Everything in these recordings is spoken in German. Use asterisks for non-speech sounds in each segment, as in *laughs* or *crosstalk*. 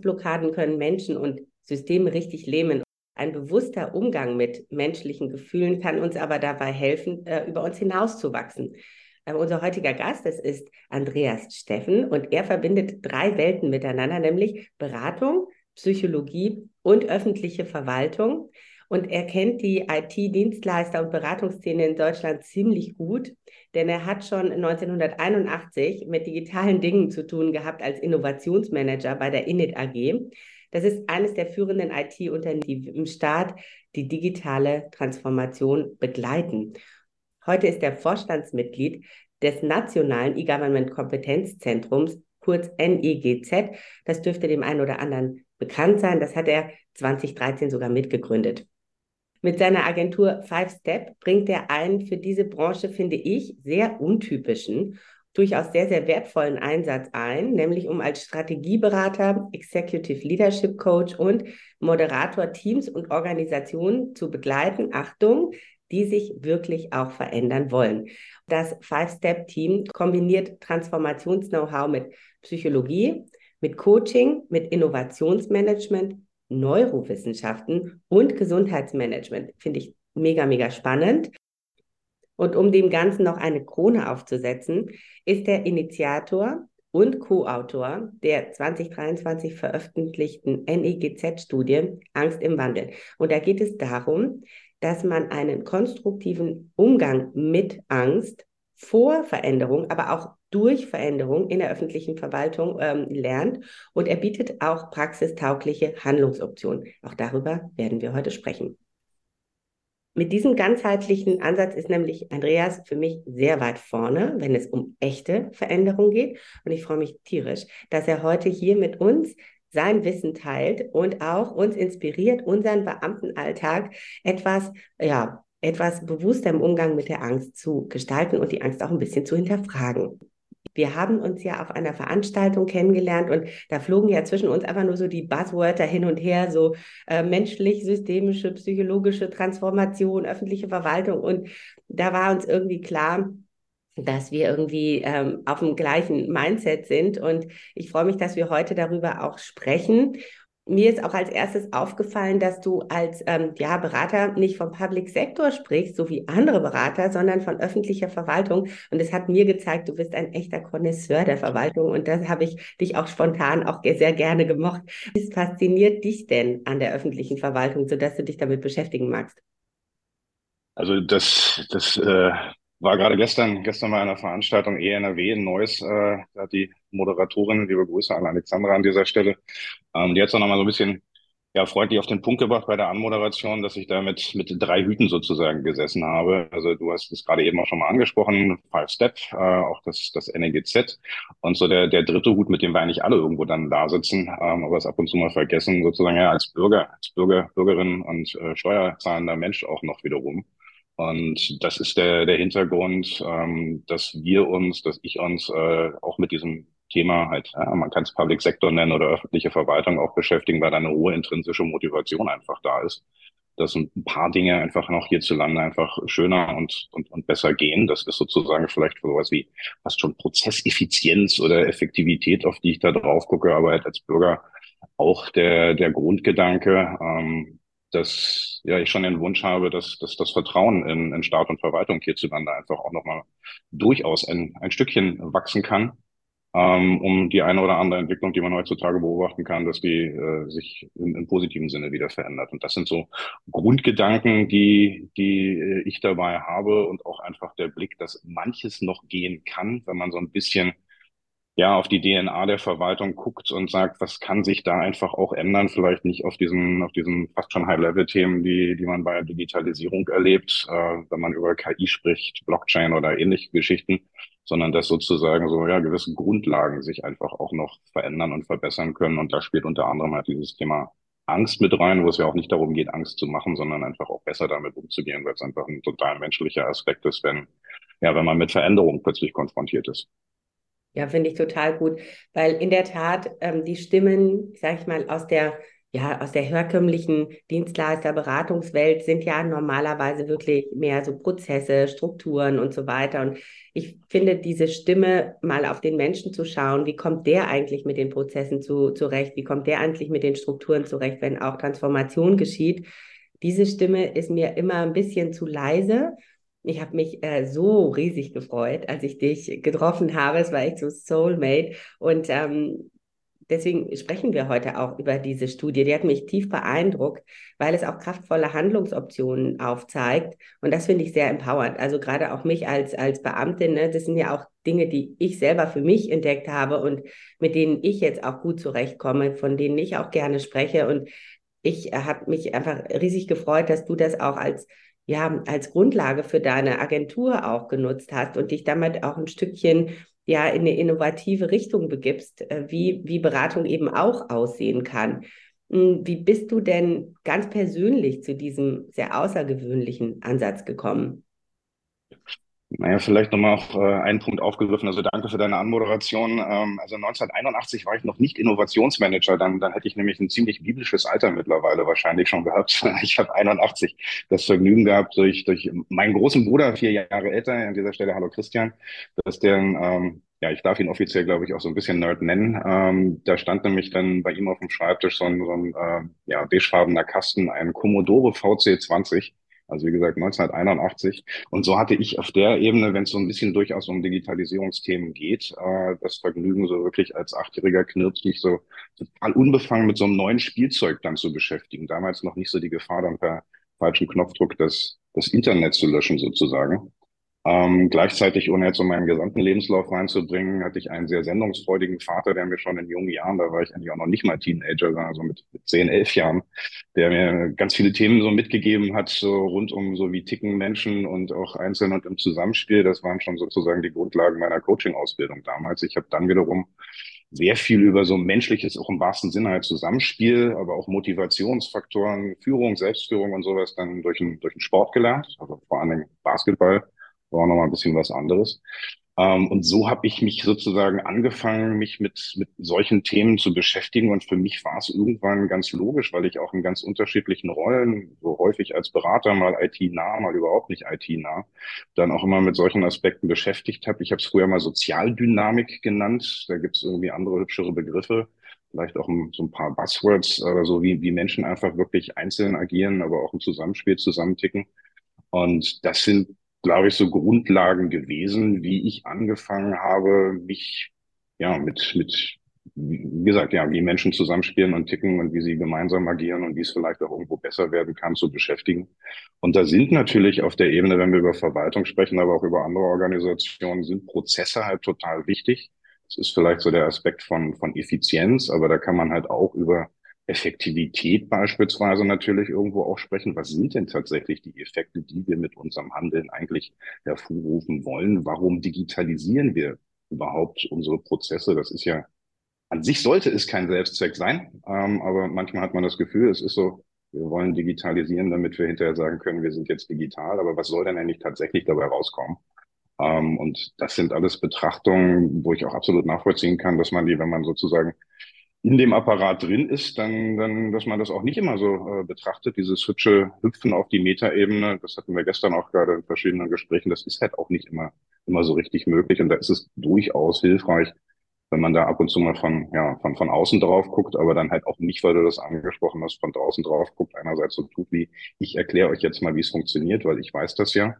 Angstblockaden können Menschen und Systeme richtig lähmen. Ein bewusster Umgang mit menschlichen Gefühlen kann uns aber dabei helfen, äh, über uns hinauszuwachsen. Äh, unser heutiger Gast, das ist Andreas Steffen und er verbindet drei Welten miteinander, nämlich Beratung, Psychologie und öffentliche Verwaltung. Und er kennt die IT-Dienstleister und Beratungsszene in Deutschland ziemlich gut, denn er hat schon 1981 mit digitalen Dingen zu tun gehabt als Innovationsmanager bei der Init AG. Das ist eines der führenden IT-Unternehmen, im Staat die digitale Transformation begleiten. Heute ist er Vorstandsmitglied des Nationalen E-Government Kompetenzzentrums, kurz NEGZ. Das dürfte dem einen oder anderen bekannt sein. Das hat er 2013 sogar mitgegründet. Mit seiner Agentur Five Step bringt er einen für diese Branche, finde ich, sehr untypischen, durchaus sehr, sehr wertvollen Einsatz ein, nämlich um als Strategieberater, Executive Leadership Coach und Moderator Teams und Organisationen zu begleiten, Achtung, die sich wirklich auch verändern wollen. Das Five-Step-Team kombiniert Transformations-Know-how mit Psychologie, mit Coaching, mit Innovationsmanagement, Neurowissenschaften und Gesundheitsmanagement. Finde ich mega, mega spannend. Und um dem Ganzen noch eine Krone aufzusetzen, ist der Initiator und Co-Autor der 2023 veröffentlichten NEGZ-Studie Angst im Wandel. Und da geht es darum, dass man einen konstruktiven Umgang mit Angst vor Veränderung, aber auch durch Veränderung in der öffentlichen Verwaltung ähm, lernt. Und er bietet auch praxistaugliche Handlungsoptionen. Auch darüber werden wir heute sprechen. Mit diesem ganzheitlichen Ansatz ist nämlich Andreas für mich sehr weit vorne, wenn es um echte Veränderung geht. Und ich freue mich tierisch, dass er heute hier mit uns sein Wissen teilt und auch uns inspiriert, unseren Beamtenalltag etwas, ja, etwas bewusster im Umgang mit der Angst zu gestalten und die Angst auch ein bisschen zu hinterfragen. Wir haben uns ja auf einer Veranstaltung kennengelernt und da flogen ja zwischen uns einfach nur so die Buzzwörter hin und her, so äh, menschlich, systemische, psychologische Transformation, öffentliche Verwaltung. Und da war uns irgendwie klar, dass wir irgendwie ähm, auf dem gleichen Mindset sind. Und ich freue mich, dass wir heute darüber auch sprechen. Mir ist auch als erstes aufgefallen, dass du als ähm, ja, Berater nicht vom Public Sector sprichst, so wie andere Berater, sondern von öffentlicher Verwaltung. Und es hat mir gezeigt, du bist ein echter Connoisseur der Verwaltung. Und das habe ich dich auch spontan auch sehr gerne gemocht. Was fasziniert dich denn an der öffentlichen Verwaltung, sodass du dich damit beschäftigen magst? Also das, das äh, war gerade gestern, gestern bei einer Veranstaltung ENRW in Neuss, äh, da hat die Moderatorin, liebe Grüße an Alexandra an dieser Stelle, ähm, die hat es noch mal so ein bisschen ja, freundlich auf den Punkt gebracht bei der Anmoderation, dass ich da mit, mit drei Hüten sozusagen gesessen habe. Also du hast es gerade eben auch schon mal angesprochen, Five Step, äh, auch das, das NEGZ und so der, der dritte Hut, mit dem wir eigentlich alle irgendwo dann da sitzen, ähm, aber es ab und zu mal vergessen, sozusagen ja als Bürger, als Bürger, Bürgerin und äh, steuerzahlender Mensch auch noch wiederum. Und das ist der, der Hintergrund, ähm, dass wir uns, dass ich uns äh, auch mit diesem Thema halt, ja, man kann es Public Sector nennen oder öffentliche Verwaltung auch beschäftigen, weil da eine hohe intrinsische Motivation einfach da ist. Dass ein paar Dinge einfach noch hierzulande einfach schöner und, und, und besser gehen. Das ist sozusagen vielleicht sowas wie fast schon Prozesseffizienz oder Effektivität, auf die ich da drauf gucke, aber halt als Bürger auch der, der Grundgedanke, ähm, dass ja ich schon den Wunsch habe, dass, dass das Vertrauen in, in Staat und Verwaltung hierzulande einfach auch nochmal durchaus ein, ein Stückchen wachsen kann, ähm, um die eine oder andere Entwicklung, die man heutzutage beobachten kann, dass die äh, sich im, im positiven Sinne wieder verändert. Und das sind so Grundgedanken, die, die äh, ich dabei habe und auch einfach der Blick, dass manches noch gehen kann, wenn man so ein bisschen ja, auf die DNA der Verwaltung guckt und sagt, was kann sich da einfach auch ändern, vielleicht nicht auf diesen, auf diesen fast schon High-Level-Themen, die, die man bei Digitalisierung erlebt, äh, wenn man über KI spricht, Blockchain oder ähnliche Geschichten, sondern dass sozusagen so, ja, gewisse Grundlagen sich einfach auch noch verändern und verbessern können. Und da spielt unter anderem halt dieses Thema Angst mit rein, wo es ja auch nicht darum geht, Angst zu machen, sondern einfach auch besser damit umzugehen, weil es einfach ein total menschlicher Aspekt ist, wenn, ja, wenn man mit Veränderungen plötzlich konfrontiert ist. Ja, finde ich total gut, weil in der Tat ähm, die Stimmen, sag ich mal, aus der ja, aus der herkömmlichen Dienstleister-Beratungswelt sind ja normalerweise wirklich mehr so Prozesse, Strukturen und so weiter. Und ich finde, diese Stimme mal auf den Menschen zu schauen, wie kommt der eigentlich mit den Prozessen zu, zurecht? Wie kommt der eigentlich mit den Strukturen zurecht, wenn auch Transformation geschieht? Diese Stimme ist mir immer ein bisschen zu leise ich habe mich äh, so riesig gefreut, als ich dich getroffen habe. Es war echt so Soulmate. Und ähm, deswegen sprechen wir heute auch über diese Studie. Die hat mich tief beeindruckt, weil es auch kraftvolle Handlungsoptionen aufzeigt. Und das finde ich sehr empowernd. Also gerade auch mich als, als Beamtin, ne, das sind ja auch Dinge, die ich selber für mich entdeckt habe und mit denen ich jetzt auch gut zurechtkomme, von denen ich auch gerne spreche. Und ich äh, habe mich einfach riesig gefreut, dass du das auch als ja, als Grundlage für deine Agentur auch genutzt hast und dich damit auch ein Stückchen ja in eine innovative Richtung begibst, äh, wie, wie Beratung eben auch aussehen kann. Hm, wie bist du denn ganz persönlich zu diesem sehr außergewöhnlichen Ansatz gekommen? Naja, vielleicht nochmal auf äh, einen Punkt aufgegriffen. Also danke für deine Anmoderation. Ähm, also 1981 war ich noch nicht Innovationsmanager. Dann, dann hätte ich nämlich ein ziemlich biblisches Alter mittlerweile wahrscheinlich schon gehabt. *laughs* Ich habe 81 das Vergnügen gehabt, durch, durch meinen großen Bruder, vier Jahre älter, an dieser Stelle hallo Christian, dass der, ähm, ja, ich darf ihn offiziell, glaube ich, auch so ein bisschen Nerd nennen. Ähm, da stand nämlich dann bei ihm auf dem Schreibtisch so ein, so ein äh, ja, beigefarbener Kasten, ein Commodore VC20 also wie gesagt 1981. Und so hatte ich auf der Ebene, wenn es so ein bisschen durchaus um Digitalisierungsthemen geht, äh, das Vergnügen, so wirklich als achtjähriger Knirps mich so total unbefangen mit so einem neuen Spielzeug dann zu beschäftigen. Damals noch nicht so die Gefahr, dann per falschen Knopfdruck das, das Internet zu löschen sozusagen. Ähm, gleichzeitig, ohne jetzt so meinen gesamten Lebenslauf reinzubringen, hatte ich einen sehr sendungsfreudigen Vater, der mir schon in jungen Jahren, da war ich eigentlich auch noch nicht mal Teenager, also mit, mit 10, 11 Jahren, der mir ganz viele Themen so mitgegeben hat, so rund um so wie ticken Menschen und auch einzeln und im Zusammenspiel. Das waren schon sozusagen die Grundlagen meiner Coaching-Ausbildung damals. Ich habe dann wiederum sehr viel über so menschliches, auch im wahrsten Sinne halt Zusammenspiel, aber auch Motivationsfaktoren, Führung, Selbstführung und sowas dann durch den, durch den Sport gelernt, also vor allem Basketball war noch mal ein bisschen was anderes. Ähm, und so habe ich mich sozusagen angefangen, mich mit, mit solchen Themen zu beschäftigen. Und für mich war es irgendwann ganz logisch, weil ich auch in ganz unterschiedlichen Rollen, so häufig als Berater, mal IT-nah, mal überhaupt nicht IT-nah, dann auch immer mit solchen Aspekten beschäftigt habe. Ich habe es früher mal Sozialdynamik genannt. Da gibt es irgendwie andere hübschere Begriffe vielleicht auch so ein paar Buzzwords oder so, wie, wie Menschen einfach wirklich einzeln agieren, aber auch im Zusammenspiel zusammenticken. Und das sind glaube ich, so Grundlagen gewesen, wie ich angefangen habe, mich ja mit, mit, wie gesagt, ja, wie Menschen zusammenspielen und ticken und wie sie gemeinsam agieren und wie es vielleicht auch irgendwo besser werden kann, zu beschäftigen. Und da sind natürlich auf der Ebene, wenn wir über Verwaltung sprechen, aber auch über andere Organisationen, sind Prozesse halt total wichtig. Das ist vielleicht so der Aspekt von, von Effizienz, aber da kann man halt auch über Effektivität beispielsweise natürlich irgendwo auch sprechen. Was sind denn tatsächlich die Effekte, die wir mit unserem Handeln eigentlich hervorrufen wollen? Warum digitalisieren wir überhaupt unsere Prozesse? Das ist ja, an sich sollte es kein Selbstzweck sein, ähm, aber manchmal hat man das Gefühl, es ist so, wir wollen digitalisieren, damit wir hinterher sagen können, wir sind jetzt digital. Aber was soll denn eigentlich tatsächlich dabei rauskommen? Ähm, und das sind alles Betrachtungen, wo ich auch absolut nachvollziehen kann, dass man die, wenn man sozusagen in dem Apparat drin ist, dann, dann, dass man das auch nicht immer so äh, betrachtet, dieses hübsche Hüpfen auf die Metaebene, das hatten wir gestern auch gerade in verschiedenen Gesprächen, das ist halt auch nicht immer, immer so richtig möglich. Und da ist es durchaus hilfreich, wenn man da ab und zu mal von, ja, von, von außen drauf guckt, aber dann halt auch nicht, weil du das angesprochen hast, von draußen drauf guckt, einerseits so tut wie, ich erkläre euch jetzt mal, wie es funktioniert, weil ich weiß das ja.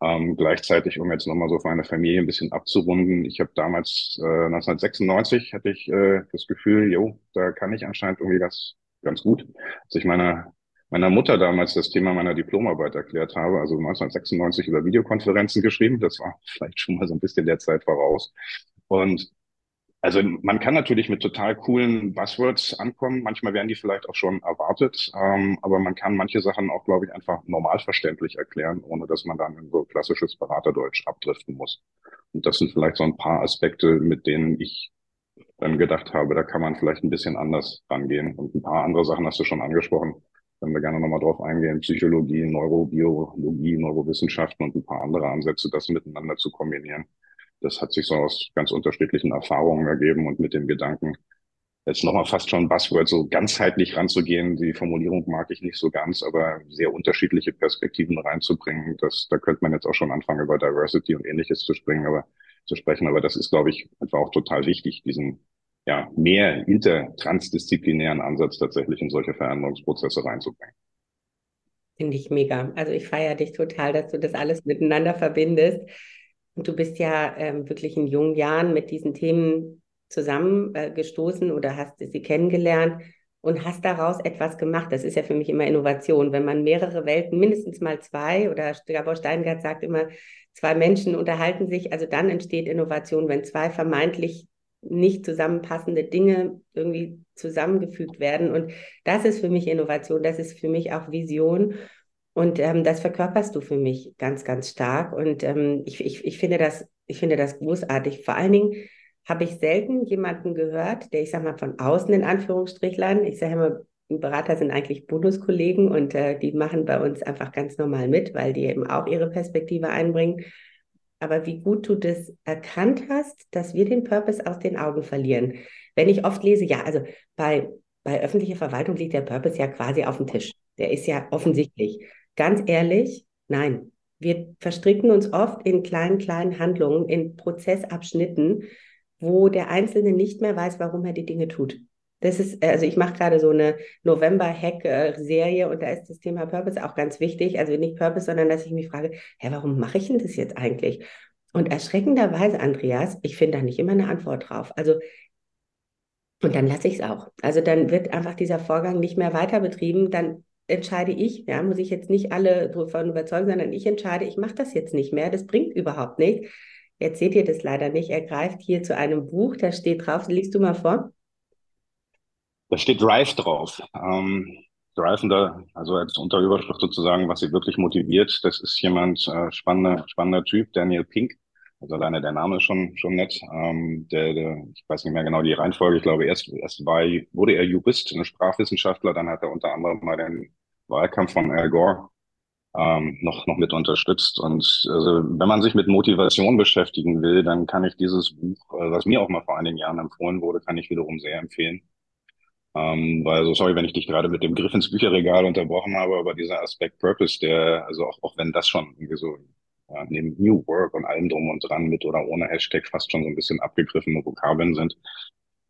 Ähm, gleichzeitig, um jetzt nochmal so für meine Familie ein bisschen abzurunden, ich habe damals, äh, 1996, hatte ich äh, das Gefühl, jo, da kann ich anscheinend irgendwie ganz, ganz gut. Als ich meiner, meiner Mutter damals das Thema meiner Diplomarbeit erklärt habe, also 1996 über Videokonferenzen geschrieben, das war *laughs* vielleicht schon mal so ein bisschen der Zeit voraus. Und also man kann natürlich mit total coolen Buzzwords ankommen. Manchmal werden die vielleicht auch schon erwartet, ähm, aber man kann manche Sachen auch, glaube ich, einfach normalverständlich erklären, ohne dass man dann in so klassisches Beraterdeutsch abdriften muss. Und das sind vielleicht so ein paar Aspekte, mit denen ich dann gedacht habe, da kann man vielleicht ein bisschen anders rangehen. Und ein paar andere Sachen hast du schon angesprochen. Wenn wir gerne nochmal drauf eingehen, Psychologie, Neurobiologie, Neurowissenschaften und ein paar andere Ansätze, das miteinander zu kombinieren. Das hat sich so aus ganz unterschiedlichen Erfahrungen ergeben und mit dem Gedanken, jetzt nochmal fast schon Buzzword, so ganzheitlich ranzugehen. Die Formulierung mag ich nicht so ganz, aber sehr unterschiedliche Perspektiven reinzubringen. Das, da könnte man jetzt auch schon anfangen, über Diversity und ähnliches zu springen, aber zu sprechen. Aber das ist, glaube ich, einfach auch total wichtig, diesen ja, mehr intertransdisziplinären Ansatz tatsächlich in solche Veränderungsprozesse reinzubringen. Finde ich mega. Also ich feiere dich total, dass du das alles miteinander verbindest. Und du bist ja ähm, wirklich in jungen Jahren mit diesen Themen zusammengestoßen äh, oder hast sie kennengelernt und hast daraus etwas gemacht. Das ist ja für mich immer Innovation. Wenn man mehrere Welten, mindestens mal zwei, oder Gabor Steingart sagt immer, zwei Menschen unterhalten sich, also dann entsteht Innovation, wenn zwei vermeintlich nicht zusammenpassende Dinge irgendwie zusammengefügt werden. Und das ist für mich Innovation, das ist für mich auch Vision. Und ähm, das verkörperst du für mich ganz, ganz stark. Und ähm, ich, ich, ich, finde das, ich finde das großartig. Vor allen Dingen habe ich selten jemanden gehört, der, ich sage mal, von außen in Anführungsstrichlein, ich sage immer, Berater sind eigentlich Bonuskollegen und äh, die machen bei uns einfach ganz normal mit, weil die eben auch ihre Perspektive einbringen. Aber wie gut du das erkannt hast, dass wir den Purpose aus den Augen verlieren. Wenn ich oft lese, ja, also bei, bei öffentlicher Verwaltung liegt der Purpose ja quasi auf dem Tisch. Der ist ja offensichtlich. Ganz ehrlich, nein. Wir verstricken uns oft in kleinen, kleinen Handlungen, in Prozessabschnitten, wo der Einzelne nicht mehr weiß, warum er die Dinge tut. Das ist, also ich mache gerade so eine November-Hack-Serie und da ist das Thema Purpose auch ganz wichtig. Also nicht Purpose, sondern dass ich mich frage, hä, warum mache ich denn das jetzt eigentlich? Und erschreckenderweise, Andreas, ich finde da nicht immer eine Antwort drauf. Also, und dann lasse ich es auch. Also dann wird einfach dieser Vorgang nicht mehr weiter betrieben. Dann entscheide ich, ja, muss ich jetzt nicht alle davon überzeugen, sondern ich entscheide, ich mache das jetzt nicht mehr. Das bringt überhaupt nichts. Jetzt seht ihr das leider nicht. Er greift hier zu einem Buch, da steht drauf, liest du mal vor. Da steht Drive drauf. Ähm, Drive, da, also als Unterüberschrift sozusagen, was sie wirklich motiviert, das ist jemand, äh, spannender, spannender Typ, Daniel Pink. Also alleine der Name ist schon, schon nett. Ähm, der, der, ich weiß nicht mehr genau die Reihenfolge. Ich glaube, erst, erst war, wurde er Jurist, ein Sprachwissenschaftler. Dann hat er unter anderem mal den Wahlkampf von Al Gore ähm, noch, noch mit unterstützt. Und also, wenn man sich mit Motivation beschäftigen will, dann kann ich dieses Buch, äh, was mir auch mal vor einigen Jahren empfohlen wurde, kann ich wiederum sehr empfehlen. Ähm, weil, so sorry, wenn ich dich gerade mit dem Griff ins Bücherregal unterbrochen habe, aber dieser Aspekt Purpose, der, also auch, auch wenn das schon irgendwie so ja, neben New Work und allem drum und dran mit oder ohne Hashtag fast schon so ein bisschen abgegriffene Vokabeln sind,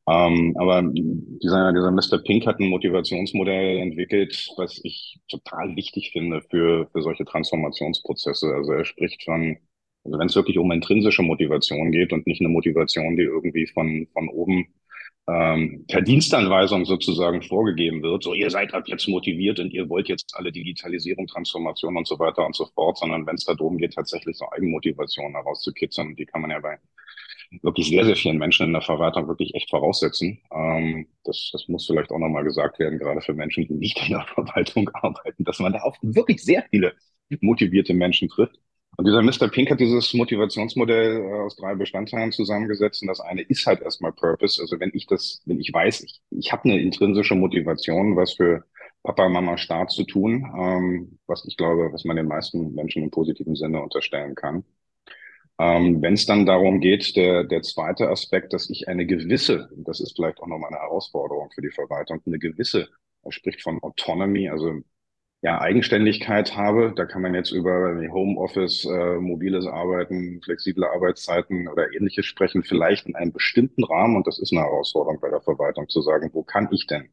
ähm, aber dieser, dieser Mr. Pink hat ein Motivationsmodell entwickelt, was ich total wichtig finde für, für solche Transformationsprozesse. Also er spricht von, also wenn es wirklich um intrinsische Motivation geht und nicht eine Motivation, die irgendwie von, von oben ähm, per Dienstanweisung sozusagen vorgegeben wird, so ihr seid ab jetzt motiviert und ihr wollt jetzt alle Digitalisierung, Transformation und so weiter und so fort, sondern wenn es darum geht, tatsächlich so Eigenmotivation herauszukitzeln, die kann man ja bei wirklich sehr, sehr vielen Menschen in der Verwaltung wirklich echt voraussetzen. Ähm, das, das muss vielleicht auch nochmal gesagt werden, gerade für Menschen, die nicht in der *laughs* Verwaltung arbeiten, dass man da auch wirklich sehr viele motivierte Menschen trifft. Und dieser Mr. Pink hat dieses Motivationsmodell äh, aus drei Bestandteilen zusammengesetzt. Und das eine ist halt erstmal Purpose. Also wenn ich das, wenn ich weiß, ich, ich habe eine intrinsische Motivation, was für Papa, Mama, Staat zu tun, ähm, was ich glaube, was man den meisten Menschen im positiven Sinne unterstellen kann. Ähm, Wenn es dann darum geht, der, der zweite Aspekt, dass ich eine gewisse, das ist vielleicht auch nochmal eine Herausforderung für die Verwaltung, eine gewisse, er spricht von Autonomy, also ja, Eigenständigkeit habe. Da kann man jetzt über Homeoffice, äh, mobiles Arbeiten, flexible Arbeitszeiten oder ähnliches sprechen, vielleicht in einem bestimmten Rahmen. Und das ist eine Herausforderung bei der Verwaltung zu sagen, wo kann ich denn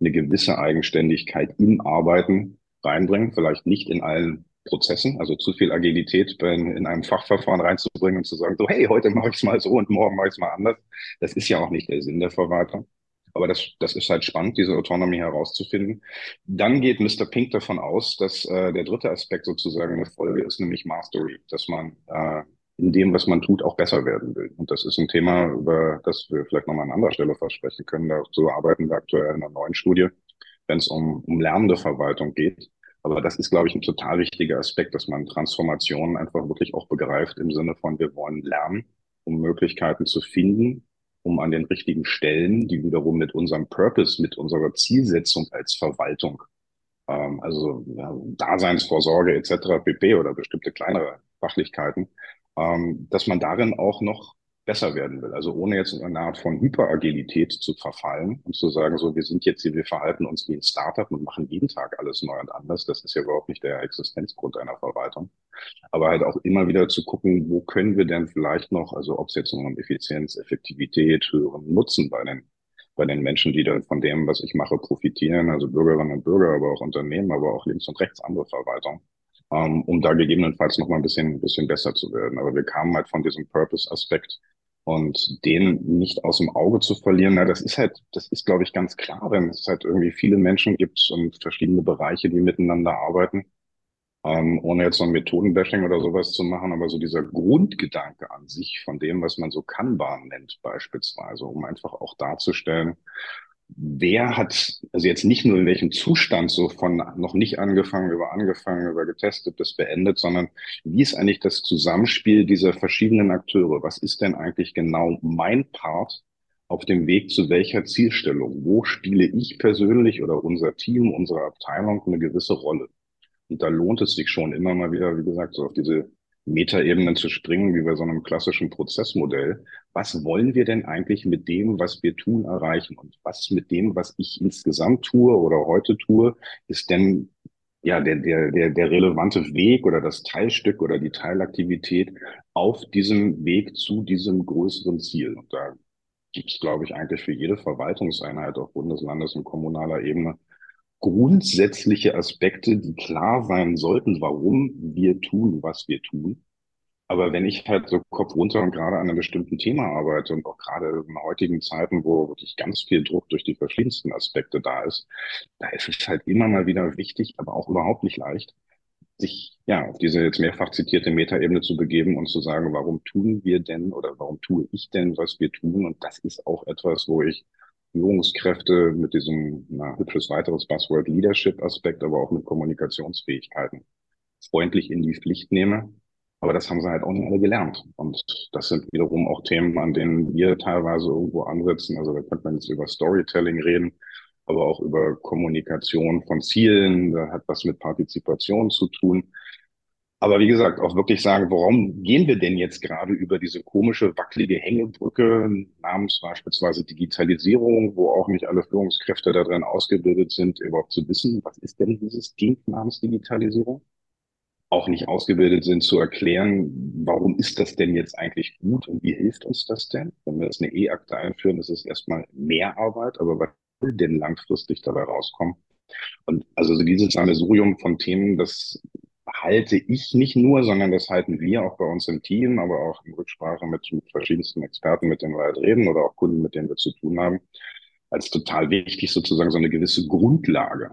eine gewisse Eigenständigkeit im Arbeiten reinbringen? Vielleicht nicht in allen Prozessen, also zu viel Agilität in, in einem Fachverfahren reinzubringen und zu sagen, so hey, heute mache ich es mal so und morgen mache ich es mal anders. Das ist ja auch nicht der Sinn der Verwaltung. Aber das, das ist halt spannend, diese Autonomie herauszufinden. Dann geht Mr. Pink davon aus, dass äh, der dritte Aspekt sozusagen eine Folge ist, nämlich Mastery, dass man äh, in dem, was man tut, auch besser werden will. Und das ist ein Thema, über das wir vielleicht nochmal an anderer Stelle versprechen können. Dazu arbeiten wir aktuell in einer neuen Studie, wenn es um, um lernende Verwaltung geht. Aber das ist, glaube ich, ein total wichtiger Aspekt, dass man Transformationen einfach wirklich auch begreift im Sinne von, wir wollen lernen, um Möglichkeiten zu finden, um an den richtigen Stellen, die wiederum mit unserem Purpose, mit unserer Zielsetzung als Verwaltung, ähm, also ja, Daseinsvorsorge etc. pp. oder bestimmte kleinere Fachlichkeiten, ähm, dass man darin auch noch besser werden will. Also ohne jetzt in eine Art von Hyperagilität zu verfallen und zu sagen, so, wir sind jetzt hier, wir verhalten uns wie ein Startup und machen jeden Tag alles neu und anders. Das ist ja überhaupt nicht der Existenzgrund einer Verwaltung. Aber halt auch immer wieder zu gucken, wo können wir denn vielleicht noch, also ob es jetzt um Effizienz, Effektivität, höheren Nutzen bei den bei den Menschen, die dann von dem, was ich mache, profitieren, also Bürgerinnen und Bürger, aber auch Unternehmen, aber auch links und rechts andere Verwaltung, um da gegebenenfalls noch mal ein bisschen, ein bisschen besser zu werden. Aber wir kamen halt von diesem Purpose-Aspekt und den nicht aus dem Auge zu verlieren, na, das ist halt, das ist, glaube ich, ganz klar, wenn es halt irgendwie viele Menschen gibt und verschiedene Bereiche, die miteinander arbeiten. Ähm, ohne jetzt so ein Methodenbashing oder sowas zu machen, aber so dieser Grundgedanke an sich von dem, was man so Kanban nennt beispielsweise, um einfach auch darzustellen, wer hat, also jetzt nicht nur in welchem Zustand so von noch nicht angefangen, über angefangen, über getestet bis beendet, sondern wie ist eigentlich das Zusammenspiel dieser verschiedenen Akteure? Was ist denn eigentlich genau mein Part auf dem Weg zu welcher Zielstellung? Wo spiele ich persönlich oder unser Team, unsere Abteilung eine gewisse Rolle? Und da lohnt es sich schon immer mal wieder, wie gesagt, so auf diese Metaebenen zu springen, wie bei so einem klassischen Prozessmodell. Was wollen wir denn eigentlich mit dem, was wir tun, erreichen? Und was mit dem, was ich insgesamt tue oder heute tue, ist denn ja der, der, der, der relevante Weg oder das Teilstück oder die Teilaktivität auf diesem Weg zu diesem größeren Ziel? Und da gibt es, glaube ich, eigentlich für jede Verwaltungseinheit auf Bundeslandes- und kommunaler Ebene grundsätzliche Aspekte, die klar sein sollten, warum wir tun, was wir tun. Aber wenn ich halt so Kopf runter und gerade an einem bestimmten Thema arbeite und auch gerade in heutigen Zeiten, wo wirklich ganz viel Druck durch die verschiedensten Aspekte da ist, da ist es halt immer mal wieder wichtig, aber auch überhaupt nicht leicht, sich ja auf diese jetzt mehrfach zitierte Metaebene zu begeben und zu sagen, warum tun wir denn oder warum tue ich denn, was wir tun? Und das ist auch etwas, wo ich Führungskräfte mit diesem na, hübsches weiteres Buzzword Leadership-Aspekt, aber auch mit Kommunikationsfähigkeiten freundlich in die Pflicht nehme. Aber das haben sie halt auch nicht alle gelernt. Und das sind wiederum auch Themen, an denen wir teilweise irgendwo ansetzen. Also da könnte man jetzt über Storytelling reden, aber auch über Kommunikation von Zielen. Da hat was mit Partizipation zu tun. Aber wie gesagt, auch wirklich sagen, warum gehen wir denn jetzt gerade über diese komische, wackelige Hängebrücke namens beispielsweise Digitalisierung, wo auch nicht alle Führungskräfte da drin ausgebildet sind, überhaupt zu wissen, was ist denn dieses Ding namens Digitalisierung? Auch nicht ausgebildet sind zu erklären, warum ist das denn jetzt eigentlich gut und wie hilft uns das denn? Wenn wir jetzt eine E-Akte einführen, ist erstmal mehr Arbeit, aber was will denn langfristig dabei rauskommen? Und also dieses Sammelsurium von Themen, das halte ich nicht nur, sondern das halten wir auch bei uns im Team, aber auch in Rücksprache mit, mit verschiedensten Experten, mit denen wir halt reden oder auch Kunden, mit denen wir zu tun haben, als total wichtig, sozusagen so eine gewisse Grundlage,